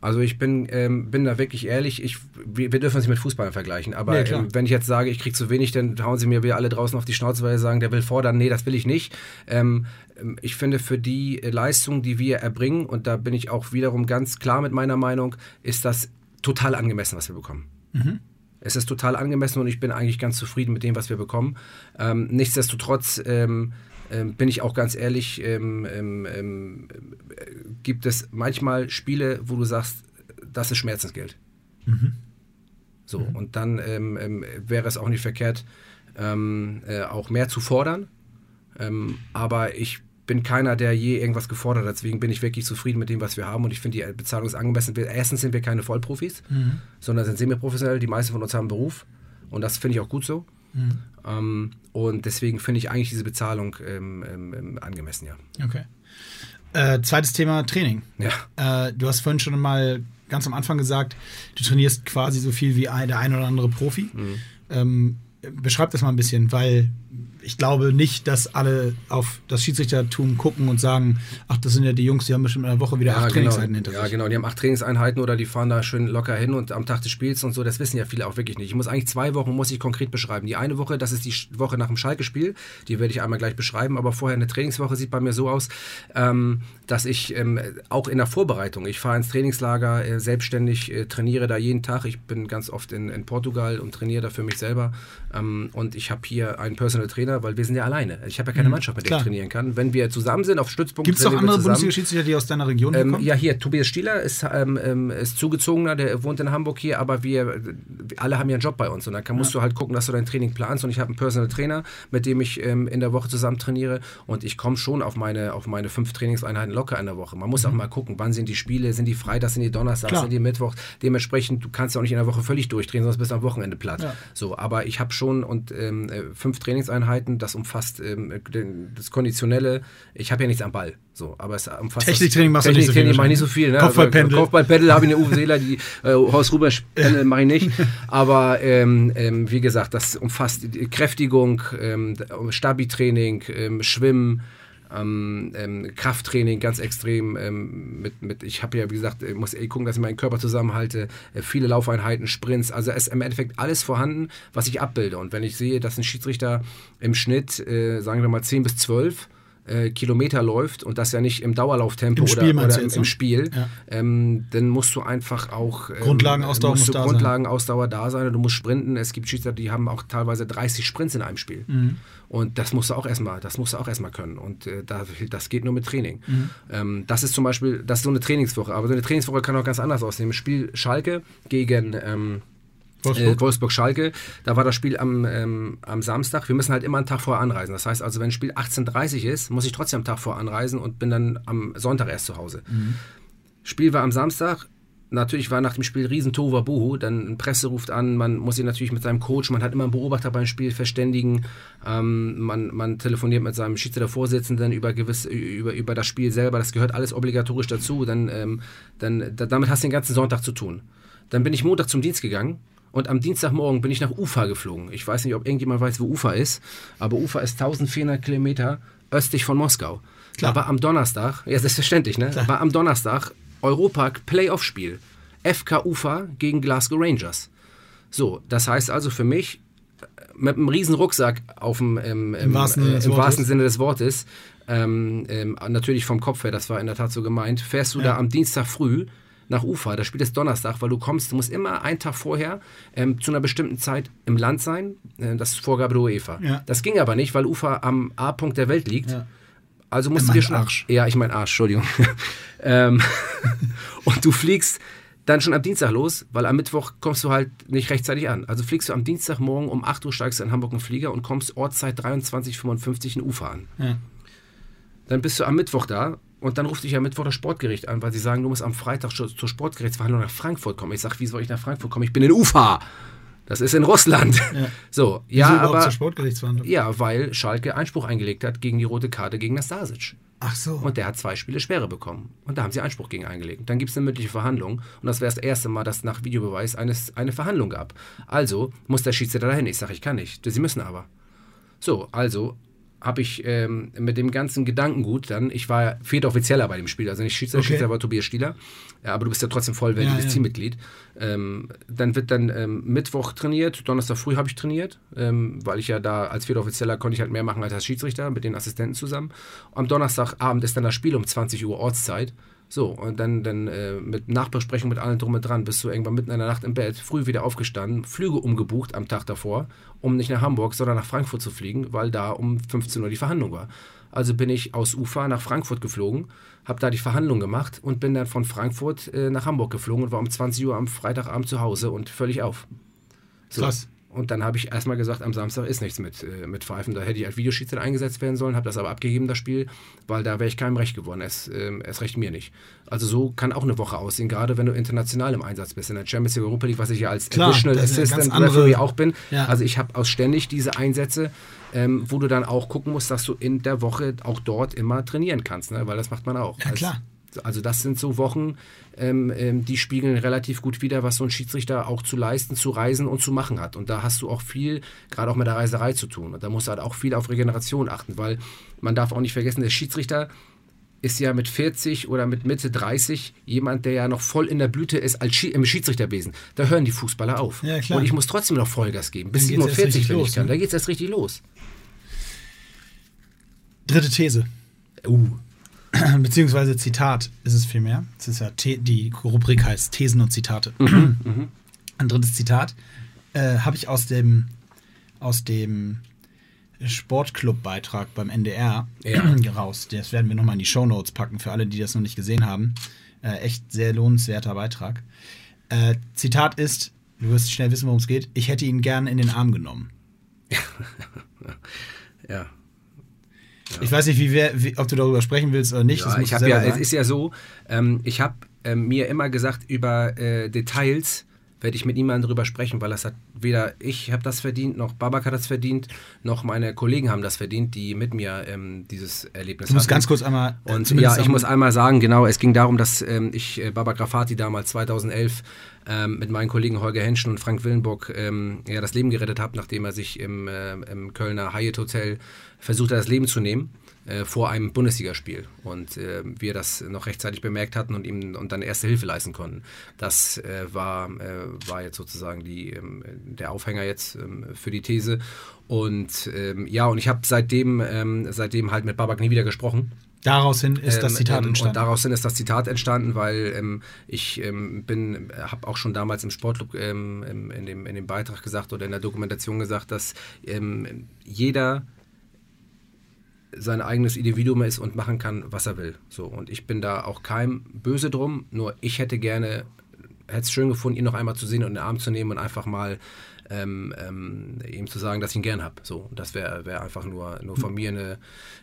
Also ich bin, ähm, bin da wirklich ehrlich, ich, wir, wir dürfen uns nicht mit Fußball vergleichen, aber klar. ähm, wenn ich jetzt sage, ich kriege zu wenig, dann hauen sie mir wieder alle draußen auf die Schnauze, weil sie sagen, der will fordern. Nee, das will ich nicht. Ähm, ich finde, für die Leistung, die wir erbringen, und da bin ich auch wiederum ganz klar mit meiner Meinung, ist das total angemessen, was wir bekommen. Es ist total angemessen und ich bin eigentlich ganz zufrieden mit dem, was wir bekommen. Ähm, nichtsdestotrotz ähm, ähm, bin ich auch ganz ehrlich, ähm, ähm, ähm, äh, gibt es manchmal Spiele, wo du sagst, das ist Schmerzensgeld. So, und dann ähm, ähm, wäre es auch nicht verkehrt, ähm, äh, auch mehr zu fordern. Ähm, aber ich bin keiner, der je irgendwas gefordert hat. Deswegen bin ich wirklich zufrieden mit dem, was wir haben. Und ich finde, die Bezahlung ist angemessen. Erstens sind wir keine Vollprofis, sondern sind semi-professionell. Die meisten von uns haben einen Beruf. Und das finde ich auch gut so. Ähm, und deswegen finde ich eigentlich diese Bezahlung ähm, ähm, ähm, angemessen, ja. Okay. Äh, zweites Thema Training. Ja. Äh, du hast vorhin schon mal ganz am Anfang gesagt, du trainierst quasi so viel wie ein, der ein oder andere Profi. Mhm. Ähm, beschreib das mal ein bisschen, weil ich glaube nicht, dass alle auf das Schiedsrichtertum gucken und sagen, ach, das sind ja die Jungs, die haben bestimmt in einer Woche wieder acht genau. Trainingseinheiten hinter Ja, sich. genau. Die haben acht Trainingseinheiten oder die fahren da schön locker hin und am Tag des Spiels und so. Das wissen ja viele auch wirklich nicht. Ich muss eigentlich zwei Wochen, muss ich konkret beschreiben. Die eine Woche, das ist die Woche nach dem Schalke-Spiel. Die werde ich einmal gleich beschreiben. Aber vorher eine Trainingswoche sieht bei mir so aus, ähm, dass ich ähm, auch in der Vorbereitung, ich fahre ins Trainingslager, äh, selbstständig äh, trainiere da jeden Tag. Ich bin ganz oft in, in Portugal und trainiere da für mich selber. Ähm, und ich habe hier einen Personal Trainer, weil wir sind ja alleine. Ich habe ja keine Mannschaft, mit der klar. ich trainieren kann. Wenn wir zusammen sind auf Stützpunkt, Gibt es noch wir andere. Bundesliga-Schiedsrichter, die aus deiner Region Ähm, kommen? ja, hier, Tobias Stieler ist, ähm, ähm, ist zugezogener, der wohnt in Hamburg hier, aber wir alle haben ja einen Job bei uns und dann kann, musst du halt gucken, dass du dein Training planst und ich habe einen Personal Trainer, mit dem ich ähm, in der Woche zusammen trainiere und ich komme schon auf meine, auf meine fünf Trainingseinheiten locker in der Woche. Man muss auch mal gucken, wann sind die Spiele, sind die Freitag, sind die Donnerstag, Klar. sind die Mittwoch. Dementsprechend, du kannst ja auch nicht in der Woche völlig durchdrehen, sonst bist du am Wochenende platt. Ja. So, aber ich habe schon und ähm, äh, fünf Trainingseinheiten, das umfasst ähm, das Konditionelle. Ich habe ja nichts am Ball, so, aber es umfasst Techniktraining machst du nicht so viel mache ich nicht so viel. Ne? Kopfballpendel. Also, Kopfballpendel habe ich eine Uwe Seeler, die äh, Horst Ruber Pendel mache ich nicht. Aber ähm, ähm, wie gesagt, das umfasst die Kräftigung, ähm, Stabi-Training, ähm, Schwimmen, ähm, ähm, Krafttraining ganz extrem. Ähm, mit, mit, ich habe ja, wie gesagt, ich muss eh gucken, dass ich meinen Körper zusammenhalte. Äh, viele Laufeinheiten, Sprints. Also es ist im Endeffekt alles vorhanden, was ich abbilde. Und wenn ich sehe, dass ein Schiedsrichter im Schnitt, äh, sagen wir mal, 10 bis 12 äh, Kilometer läuft und das ja nicht im Dauerlauftempo Im Spiel oder, oder im, im ne? Spiel, Ja. ähm, dann musst du einfach auch ähm, Grundlagenausdauer musst da sein. Grundlagenausdauer da sein und du musst sprinten. Es gibt Schiedsrichter, die haben auch teilweise 30 Sprints in einem Spiel. Mhm. Und das musst du auch erstmal, das musst du auch erstmal können. Und äh, da, das geht nur mit Training. Mhm. Ähm, das ist zum Beispiel, das ist so eine Trainingswoche. Aber so eine Trainingswoche kann auch ganz anders aussehen. Im Spiel Schalke gegen, ähm, Wolfsburg. Äh, Wolfsburg-Schalke. Da war das Spiel am, ähm, am Samstag. Wir müssen halt immer einen Tag vorher anreisen. Das heißt also, wenn Spiel 18.30 Uhr ist, muss ich trotzdem am Tag vorher anreisen und bin dann am Sonntag erst zu Hause. Mhm. Spiel war am Samstag. Natürlich war nach dem Spiel riesen Tohuwabohu, dann eine Presse ruft an, man muss sich natürlich mit seinem Coach, man hat immer einen Beobachter beim Spiel verständigen, ähm, man, man telefoniert mit seinem Schiedsrichter-Vorsitzenden über, gewiss, über, über das Spiel selber, das gehört alles obligatorisch dazu, dann, ähm, dann da, damit hast du den ganzen Sonntag zu tun. Dann bin ich Montag zum Dienst gegangen und am Dienstagmorgen bin ich nach Ufa geflogen. Ich weiß nicht, ob irgendjemand weiß, wo Ufa ist, aber Ufa ist 1400 Kilometer östlich von Moskau. Klar. Aber am Donnerstag, ja, selbstverständlich, ne? Klar. Aber am Donnerstag Europark Playoff-Spiel. FK Ufa gegen Glasgow Rangers. So, das heißt also für mich, äh, mit einem riesen Rucksack auf dem, ähm, Im, wahrsten, äh, im wahrsten, Sinne des Wortes, ähm, ähm, natürlich vom Kopf her, das war in der Tat so gemeint, fährst du ja. da am Dienstag früh nach Ufa. Das Spiel ist Donnerstag, weil du kommst, du musst immer einen Tag vorher ähm, zu einer bestimmten Zeit im Land sein. Äh, das ist Vorgabe der UEFA. Ja. Das ging aber nicht, weil Ufa am A-Punkt der Welt liegt. Ja. Also musst du dir schon. Arsch. Ja, ich mein Arsch, Entschuldigung. ähm, und du fliegst dann schon am Dienstag los, weil am Mittwoch kommst du halt nicht rechtzeitig an. Also fliegst du am Dienstagmorgen um 8 Uhr steigst du in Hamburg einen Flieger und kommst Ortszeit 23.55 in Ufa an. Ja. Dann bist du am Mittwoch da und dann ruft dich am Mittwoch das Sportgericht an, weil sie sagen, du musst am Freitag zur Sportgerichtsverhandlung nach Frankfurt kommen. Ich sage, wie soll ich nach Frankfurt kommen? Ich bin in Ufa. Das ist in Russland. Ja. So, ja, Wieso aber. Zur Sportgerichtsverhandlung? Ja, weil Schalke Einspruch eingelegt hat gegen die rote Karte gegen Nastasic. Ach so. Und der hat zwei Spiele Sperre bekommen. Und da haben sie Einspruch gegen eingelegt. Dann gibt es eine mündliche Verhandlung. Und das wäre das erste Mal, dass nach Videobeweis eines, eine Verhandlung gab. Also muss der Schiedsrichter dahin. Ich sage, ich kann nicht. Sie müssen aber. So, also habe ich ähm, mit dem ganzen Gedankengut dann, ich war Offizieller bei dem Spiel, also nicht Schiedsrichter, okay. Schiedsrichter war Tobias Stieler, ja, aber du bist ja trotzdem vollwertiges ja, ja. Teammitglied. Ähm, dann wird dann ähm, Mittwoch trainiert, Donnerstag früh habe ich trainiert, ähm, weil ich ja da als Offizieller konnte ich halt mehr machen als als Schiedsrichter mit den Assistenten zusammen. Am Donnerstagabend ist dann das Spiel um 20 Uhr Ortszeit. So, und dann, dann äh, mit Nachbesprechung mit allen drum und dran, bist du irgendwann mitten in der Nacht im Bett, früh wieder aufgestanden, Flüge umgebucht am Tag davor, um nicht nach Hamburg, sondern nach Frankfurt zu fliegen, weil da um 15 Uhr die Verhandlung war. Also bin ich aus Ufa nach Frankfurt geflogen, habe da die Verhandlung gemacht und bin dann von Frankfurt äh, nach Hamburg geflogen und war um 20 Uhr am Freitagabend zu Hause und völlig auf. So. Krass. Und dann habe ich erstmal gesagt, am Samstag ist nichts mit, äh, mit Pfeifen. Da hätte ich als Videoschiedsrichter eingesetzt werden sollen, habe das aber abgegeben, das Spiel, weil da wäre ich keinem recht geworden. Es, äh, es recht mir nicht. Also so kann auch eine Woche aussehen, gerade wenn du international im Einsatz bist. In der Champions League Europa League, was ich ja als Klar, Additional Assistant Referee auch bin. Ja. Also ich habe aus ständig diese Einsätze, ähm, wo du dann auch gucken musst, dass du in der Woche auch dort immer trainieren kannst, ne? weil das macht man auch. Ja, klar. Also das sind so Wochen, ähm, ähm, die spiegeln relativ gut wider, was so ein Schiedsrichter auch zu leisten, zu reisen und zu machen hat. Und da hast du auch viel, gerade auch mit der Reiserei zu tun. Und da musst du halt auch viel auf Regeneration achten, weil man darf auch nicht vergessen, der Schiedsrichter ist ja mit 40 oder mit Mitte 30 jemand, der ja noch voll in der Blüte ist als Schi im Schiedsrichterwesen. Da hören die Fußballer auf. Ja, und ich muss trotzdem noch Vollgas geben, bis 47, wenn los, ich kann. Ne? Da geht es erst richtig los. Dritte These. Uh. beziehungsweise Zitat ist es vielmehr. Es ist ja die Rubrik heißt Thesen und Zitate. Mhm, mhm. Ein drittes Zitat äh, habe ich aus dem aus dem Sportclub-Beitrag beim NDR ja. raus. Das werden wir nochmal in die Show Notes packen für alle, die das noch nicht gesehen haben. Äh, echt sehr lohnenswerter Beitrag. Äh, Zitat ist, du wirst schnell wissen, worum es geht, ich hätte ihn gern in den Arm genommen. ja. Ja. Ich weiß nicht, wie, wie, ob du darüber sprechen willst oder nicht. Ja, ich ja, es ist ja so, ähm, ich habe ähm, mir immer gesagt, über äh, Details werde ich mit niemandem darüber sprechen, weil das hat weder ich habe das verdient, noch Babak hat das verdient, noch meine Kollegen haben das verdient, die mit mir ähm, dieses Erlebnis hatten. Du musst ganz kurz einmal. Äh, Und ja, ich muss einmal sagen, genau, es ging darum, dass ähm, ich äh, Babak Rafati damals 2011 ähm, mit meinen Kollegen Holger Henschen und Frank Willenburg ähm, ja, das Leben gerettet habe, nachdem er sich im, äh, im Kölner Hyatt Hotel versucht hat, das Leben zu nehmen äh, vor einem Bundesligaspiel und äh, wir das noch rechtzeitig bemerkt hatten und ihm und dann erste Hilfe leisten konnten. Das äh, war, äh, war jetzt sozusagen die, ähm, der Aufhänger jetzt ähm, für die These. Und ähm, ja, und ich habe seitdem, seitdem halt mit Babak nie wieder gesprochen. Daraus hin ist das Zitat ähm, entstanden. Und daraus hin ist das Zitat entstanden, weil ähm, ich ähm, bin, habe auch schon damals im Sportclub in, dem, in dem Beitrag gesagt oder in der Dokumentation gesagt, dass jeder sein eigenes Individuum ist und machen kann, was er will. So, und ich bin da auch kein böse drum, nur ich hätte gerne hätte es schön gefunden, ihn noch einmal zu sehen und in den Arm zu nehmen und einfach mal ähm, ähm, ihm zu sagen, dass ich ihn gern habe. So, das wäre wär einfach nur, nur von mir eine,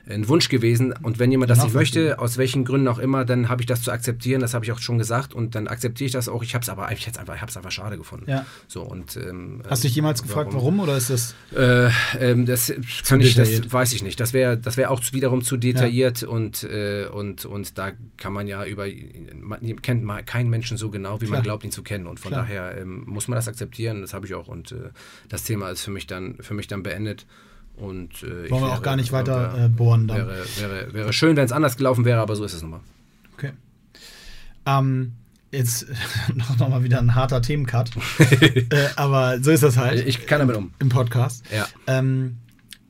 ein Wunsch gewesen. Und wenn jemand das nicht möchte, aus welchen Gründen auch immer, dann habe ich das zu akzeptieren. Das habe ich auch schon gesagt und dann akzeptiere ich das auch. Ich habe es aber ich einfach, ich hab's einfach schade gefunden. Ja. So, und, ähm, Hast du dich jemals warum? gefragt, warum oder ist das? Äh, ähm, das kann ich, das weiß ich nicht. Das wäre das wär auch wiederum zu detailliert ja. und, äh, und, und da kann man ja über, man kennt mal keinen Menschen so genau, wie Klar. man glaubt, ihn zu kennen. Und von Klar. daher ähm, muss man das akzeptieren. Das habe ich auch. Und äh, das Thema ist für mich dann, für mich dann beendet. Und, äh, Wollen wir auch gar nicht weiter wäre, äh, bohren dann. Wäre, wäre, wäre schön, wenn es anders gelaufen wäre, aber so ist es nun mal. Okay. Ähm, jetzt noch, noch mal wieder ein harter Themencut. äh, aber so ist das halt. Ich kann damit um. Im Podcast. Ja. Ähm,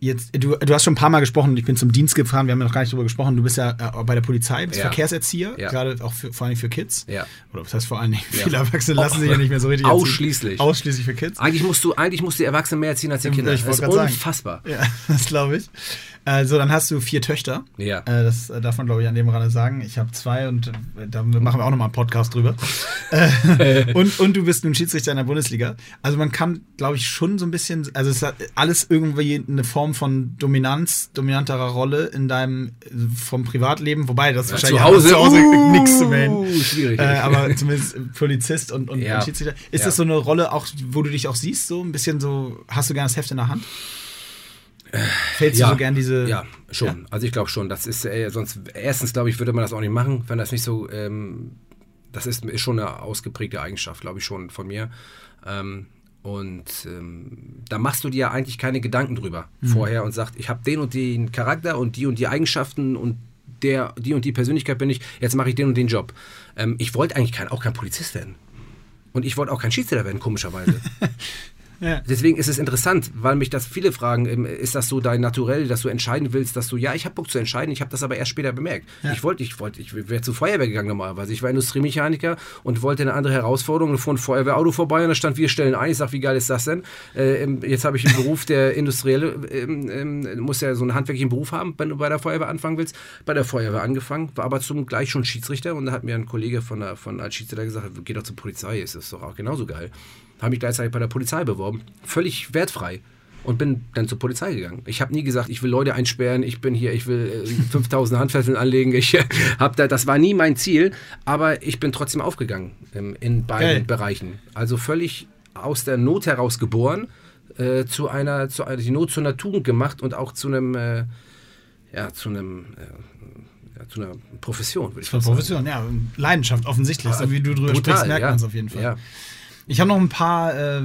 Jetzt, du, du hast schon ein paar Mal gesprochen und ich bin zum Dienst gefahren, wir haben ja noch gar nicht drüber gesprochen. Du bist ja äh, bei der Polizei, bist ja. Verkehrserzieher, ja. gerade auch für, vor allem für Kids. Ja. Oder was heißt vor allen Dingen? Viele Erwachsene lassen sich ja nicht mehr so richtig Ausschließlich. Erziehen. Ausschließlich für Kids. Eigentlich musst du, eigentlich musst du die Erwachsenen mehr erziehen als die Kinder. Ich das ist unfassbar. Sagen. Ja, das glaube ich. Also, dann hast du vier Töchter. Ja. Äh, das darf man, glaube ich, an dem Rande sagen. Ich habe zwei und äh, da machen wir auch nochmal einen Podcast drüber. und, und du bist nun Schiedsrichter in der Bundesliga. Also, man kann, glaube ich, schon so ein bisschen, also es hat alles irgendwie eine Form von Dominanz, dominanterer Rolle in deinem, vom Privatleben. Wobei, das ja, wahrscheinlich zu Hause, zu Hause uh, nichts zu melden. Schwierig. Äh, aber zumindest Polizist und, und, ja. und Schiedsrichter. Ist ja. das so eine Rolle, auch, wo du dich auch siehst, so ein bisschen so, hast du gerne das Heft in der Hand? Fällst ja, du so gern diese. Ja, schon. Ja? Also ich glaube schon. Das ist äh, sonst erstens glaube ich würde man das auch nicht machen, wenn das nicht so. Ähm, das ist, ist schon eine ausgeprägte Eigenschaft, glaube ich schon von mir. Ähm, und ähm, da machst du dir ja eigentlich keine Gedanken drüber mhm. vorher und sagst, ich habe den und den Charakter und die und die Eigenschaften und der, die und die Persönlichkeit bin ich, jetzt mache ich den und den Job. Ähm, ich wollte eigentlich kein, auch kein Polizist werden. Und ich wollte auch kein Schiedsrichter werden, komischerweise. Ja. Deswegen ist es interessant, weil mich das viele fragen, ähm, ist das so dein Naturell, dass du entscheiden willst, dass du, ja, ich habe Bock zu entscheiden, ich habe das aber erst später bemerkt. Ja. Ich wollte, ich wollte, ich wäre zur Feuerwehr gegangen normalerweise. Ich war Industriemechaniker und wollte eine andere Herausforderung. Da fuhr ein Feuerwehrauto vorbei und da stand, wir stellen ein. Ich sage, wie geil ist das denn? Äh, ähm, jetzt habe ich einen Beruf, der Industrielle, ähm, ähm, muss ja so einen handwerklichen Beruf haben, wenn du bei der Feuerwehr anfangen willst. Bei der Feuerwehr angefangen, war aber zum gleich schon Schiedsrichter und da hat mir ein Kollege von, der, von als Schiedsrichter gesagt, geh doch zur Polizei, ist das doch auch genauso geil habe mich gleichzeitig bei der Polizei beworben, völlig wertfrei und bin dann zur Polizei gegangen. Ich habe nie gesagt, ich will Leute einsperren, ich bin hier, ich will äh, 5000 Handfesseln anlegen. Ich äh, habe da, das war nie mein Ziel, aber ich bin trotzdem aufgegangen ähm, in beiden okay. Bereichen. Also völlig aus der Not heraus geboren, äh, zu einer, zu einer, die Not zu einer Tugend gemacht und auch zu einem, äh, ja, zu einem äh, ja, zu einer Profession, würde ich sagen. Profession, ja. Leidenschaft offensichtlich. So wie du drüber brutal, sprichst, merkt ja, man es auf jeden Fall. Ja. Ich habe noch ein paar, äh,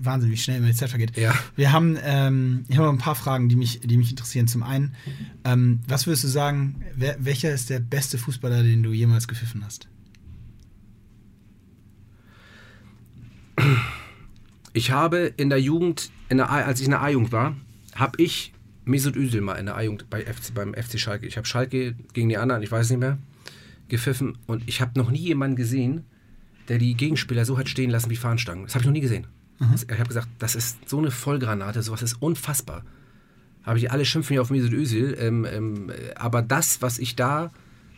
Wahnsinn, wie schnell mir die Zeit vergeht. Ja. Wir haben, ähm, ich habe noch ein paar Fragen, die mich, die mich interessieren. Zum einen, ähm, was würdest du sagen, wer, welcher ist der beste Fußballer, den du jemals gepfiffen hast? Ich habe in der Jugend, in der, als ich in der A-Jugend war, habe ich Mesut Özil mal in der A-Jugend bei FC, beim FC Schalke. Ich habe Schalke gegen die anderen, ich weiß nicht mehr, gepfiffen und ich habe noch nie jemanden gesehen, der die Gegenspieler so hat stehen lassen wie Fahnenstangen. Das habe ich noch nie gesehen. Mhm. Ich habe gesagt, das ist so eine Vollgranate, sowas ist unfassbar. Habe ich alle schimpfen hier auf Mesut Özil, ähm, ähm, aber das, was ich da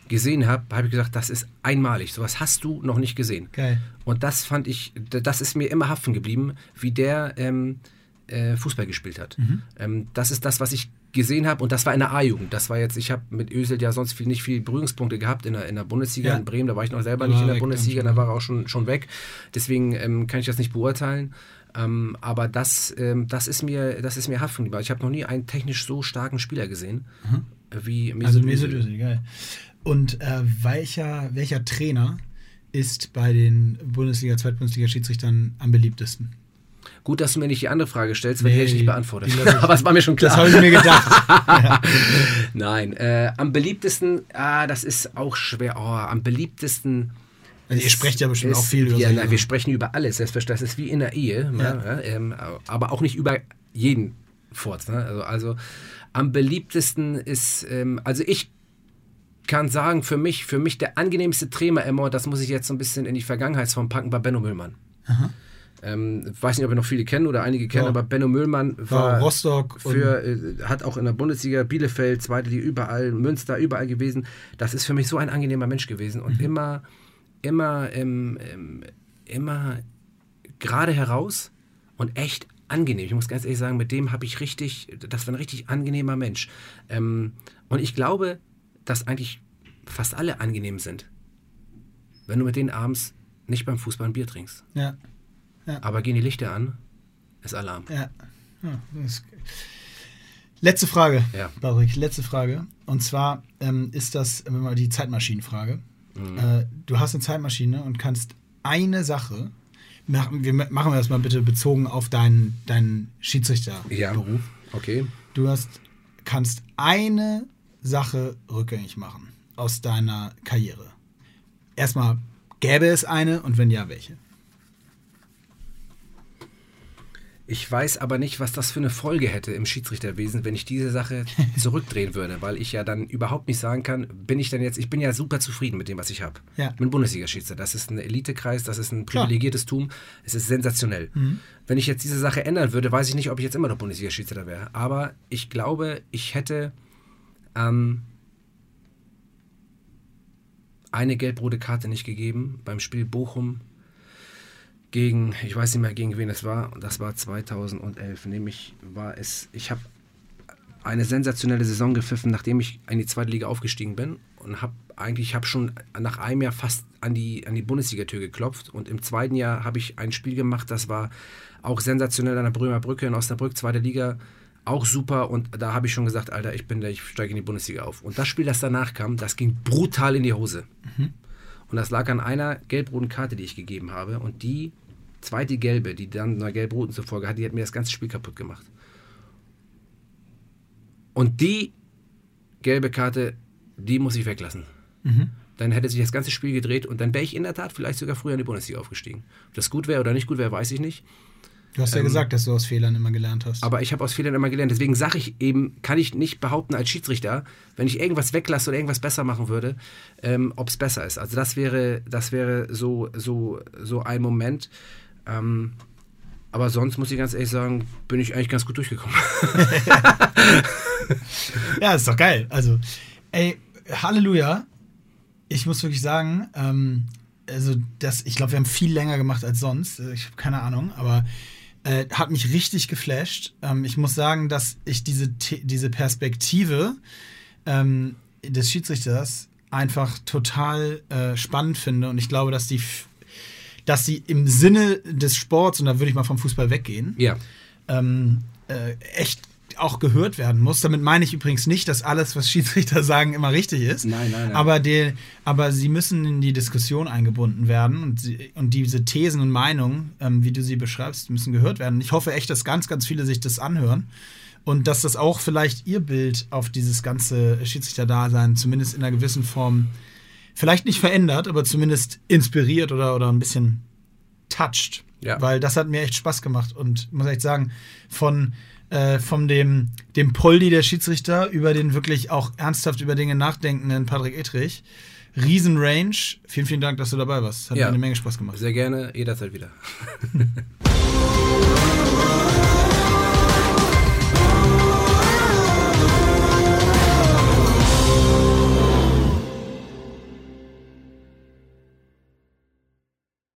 gesehen habe, habe ich gesagt, das ist einmalig. Sowas hast du noch nicht gesehen. Geil. Und das fand ich, das ist mir immer haften geblieben, wie der ähm, äh, Fußball gespielt hat. Mhm. Ähm, das ist das, was ich gesehen habe und das war in der A-Jugend. Das war jetzt, ich habe mit Ösel ja sonst viel, nicht viele Berührungspunkte gehabt in der, in der Bundesliga ja. in Bremen, da war ich noch selber nicht in der weg, Bundesliga, da war er auch schon, schon weg. Deswegen ähm, kann ich das nicht beurteilen. Ähm, aber das, ähm, das ist mir, das ist mir haften geblieben. Ich habe noch nie einen technisch so starken Spieler gesehen mhm. wie Mesut Also Mesut Özil, geil. Und äh, welcher, welcher Trainer ist bei den Bundesliga, Zweitbundesliga-Schiedsrichtern am beliebtesten? Gut, dass du mir nicht die andere Frage stellst, weil nee, die hätte ich nicht beantwortet. Aber es war mir schon klar. Das habe ich mir gedacht. Nein, äh, am beliebtesten, ah, das ist auch schwer. Oh, am beliebtesten. Also ihr sprecht ja bestimmt ist, auch viel über ja, na, Wir sprechen über alles, selbstverständlich. Das ist wie in der Ehe, ja. Ja, ähm, aber auch nicht über jeden Furz. Ne? Also, also, am beliebtesten ist, ähm, also ich kann sagen, für mich, für mich der angenehmste Trainer immer, das muss ich jetzt so ein bisschen in die Vergangenheitsform packen, war Benno Müllmann. Aha. Ähm, weiß nicht, ob ihr noch viele kennen oder einige kennen, ja. aber Benno Müllmann war ja, Rostock für, äh, hat auch in der Bundesliga Bielefeld, zweite Liga überall, Münster, überall gewesen. Das ist für mich so ein angenehmer Mensch gewesen und mhm. immer, immer ähm, ähm, immer gerade heraus und echt angenehm. Ich muss ganz ehrlich sagen, mit dem habe ich richtig, das war ein richtig angenehmer Mensch. Ähm, und ich glaube, dass eigentlich fast alle angenehm sind, wenn du mit denen abends nicht beim Fußball ein Bier trinkst. Ja. Aber gehen die Lichter an, ist Alarm. Ja. ja das letzte Frage, Ja. Patrick, letzte Frage. Und zwar ähm, ist das wenn die Zeitmaschinenfrage. Mhm. Äh, du hast eine Zeitmaschine und kannst eine Sache, machen wir machen wir das mal bitte bezogen auf deinen, deinen Schiedsrichterberuf. Okay. Du hast, kannst eine Sache rückgängig machen aus deiner Karriere. Erstmal, gäbe es eine und wenn ja, welche? Ich weiß aber nicht, was das für eine Folge hätte im Schiedsrichterwesen, wenn ich diese Sache zurückdrehen würde, weil ich ja dann überhaupt nicht sagen kann, bin ich denn jetzt, ich bin ja super zufrieden mit dem, was ich habe. Ja. Ich bin Bundesliga-Schiedsrichter, das ist ein Elitekreis, das ist ein Klar. privilegiertes Tum, es ist sensationell. Wenn ich jetzt diese Sache ändern würde, weiß ich nicht, ob ich jetzt immer noch Bundesliga-Schiedsrichter wäre. Aber ich glaube, ich hätte ähm, eine gelb-rote Karte nicht gegeben beim Spiel Bochum gegen, ich weiß nicht mehr gegen wen es war, das war 2011, nämlich war es, ich habe eine sensationelle Saison gepfiffen, nachdem ich in die zweite Liga aufgestiegen bin und habe eigentlich habe schon nach einem Jahr fast an die, an die Bundesligatür geklopft und im zweiten Jahr habe ich ein Spiel gemacht, das war auch sensationell an der Brömer Brücke in Osnabrück, zweite Liga, auch super und da habe ich schon gesagt, Alter, ich bin der, ich steige in die Bundesliga auf. Und das Spiel, das danach kam, das ging brutal in die Hose. Und das lag an einer gelb-roten Karte, die ich gegeben habe. Und die zweite gelbe, die dann einer gelb-roten zur Folge hatte, die hat mir das ganze Spiel kaputt gemacht. Und die gelbe Karte, die muss ich weglassen. Dann hätte sich das ganze Spiel gedreht und dann wäre ich in der Tat vielleicht sogar früher in die Bundesliga aufgestiegen. Ob das gut wäre oder nicht gut wäre, weiß ich nicht. Du hast ja gesagt, dass du aus Fehlern immer gelernt hast. Ähm, Aber ich habe aus Fehlern immer gelernt. Deswegen sage ich eben, kann ich nicht behaupten als Schiedsrichter, wenn ich irgendwas weglasse oder irgendwas besser machen würde, ähm, ob es besser ist. Also das wäre, das wäre so, so, so ein Moment. Ähm, aber sonst muss ich ganz ehrlich sagen, bin ich eigentlich ganz gut durchgekommen. Ja, ist doch geil. Also, ey, Halleluja. Ich muss wirklich sagen, ähm, also das, ich glaube, wir haben viel länger gemacht als sonst. Äh, Ich habe keine Ahnung, aber äh, hat mich richtig geflasht. Ähm, ich muss sagen, dass ich diese, diese Perspektive ähm, des Schiedsrichters einfach total äh, spannend finde und ich glaube, dass die, dass sie im Sinne des Sports, und da würde ich mal vom Fußball weggehen, ja. ähm, äh, echt auch gehört werden muss. Damit meine ich übrigens nicht, dass alles, was Schiedsrichter sagen, immer richtig ist. Nein, nein, nein. Aber, die, aber sie müssen in die Diskussion eingebunden werden und, sie, und diese Thesen und Meinungen, ähm, wie du sie beschreibst, müssen gehört werden. Ich hoffe echt, dass ganz, ganz viele sich das anhören und dass das auch vielleicht ihr Bild auf dieses ganze Schiedsrichter-Dasein zumindest in einer gewissen Form vielleicht nicht verändert, aber zumindest inspiriert oder, oder ein bisschen touched. Ja. Weil das hat mir echt Spaß gemacht und muss echt sagen, von, äh, von dem, dem Poldi der Schiedsrichter über den wirklich auch ernsthaft über Dinge nachdenkenden Patrick Ettrich. Riesen Range. Vielen, vielen Dank, dass du dabei warst. Hat Ja. mir eine Menge Spaß gemacht. Sehr gerne, jederzeit wieder.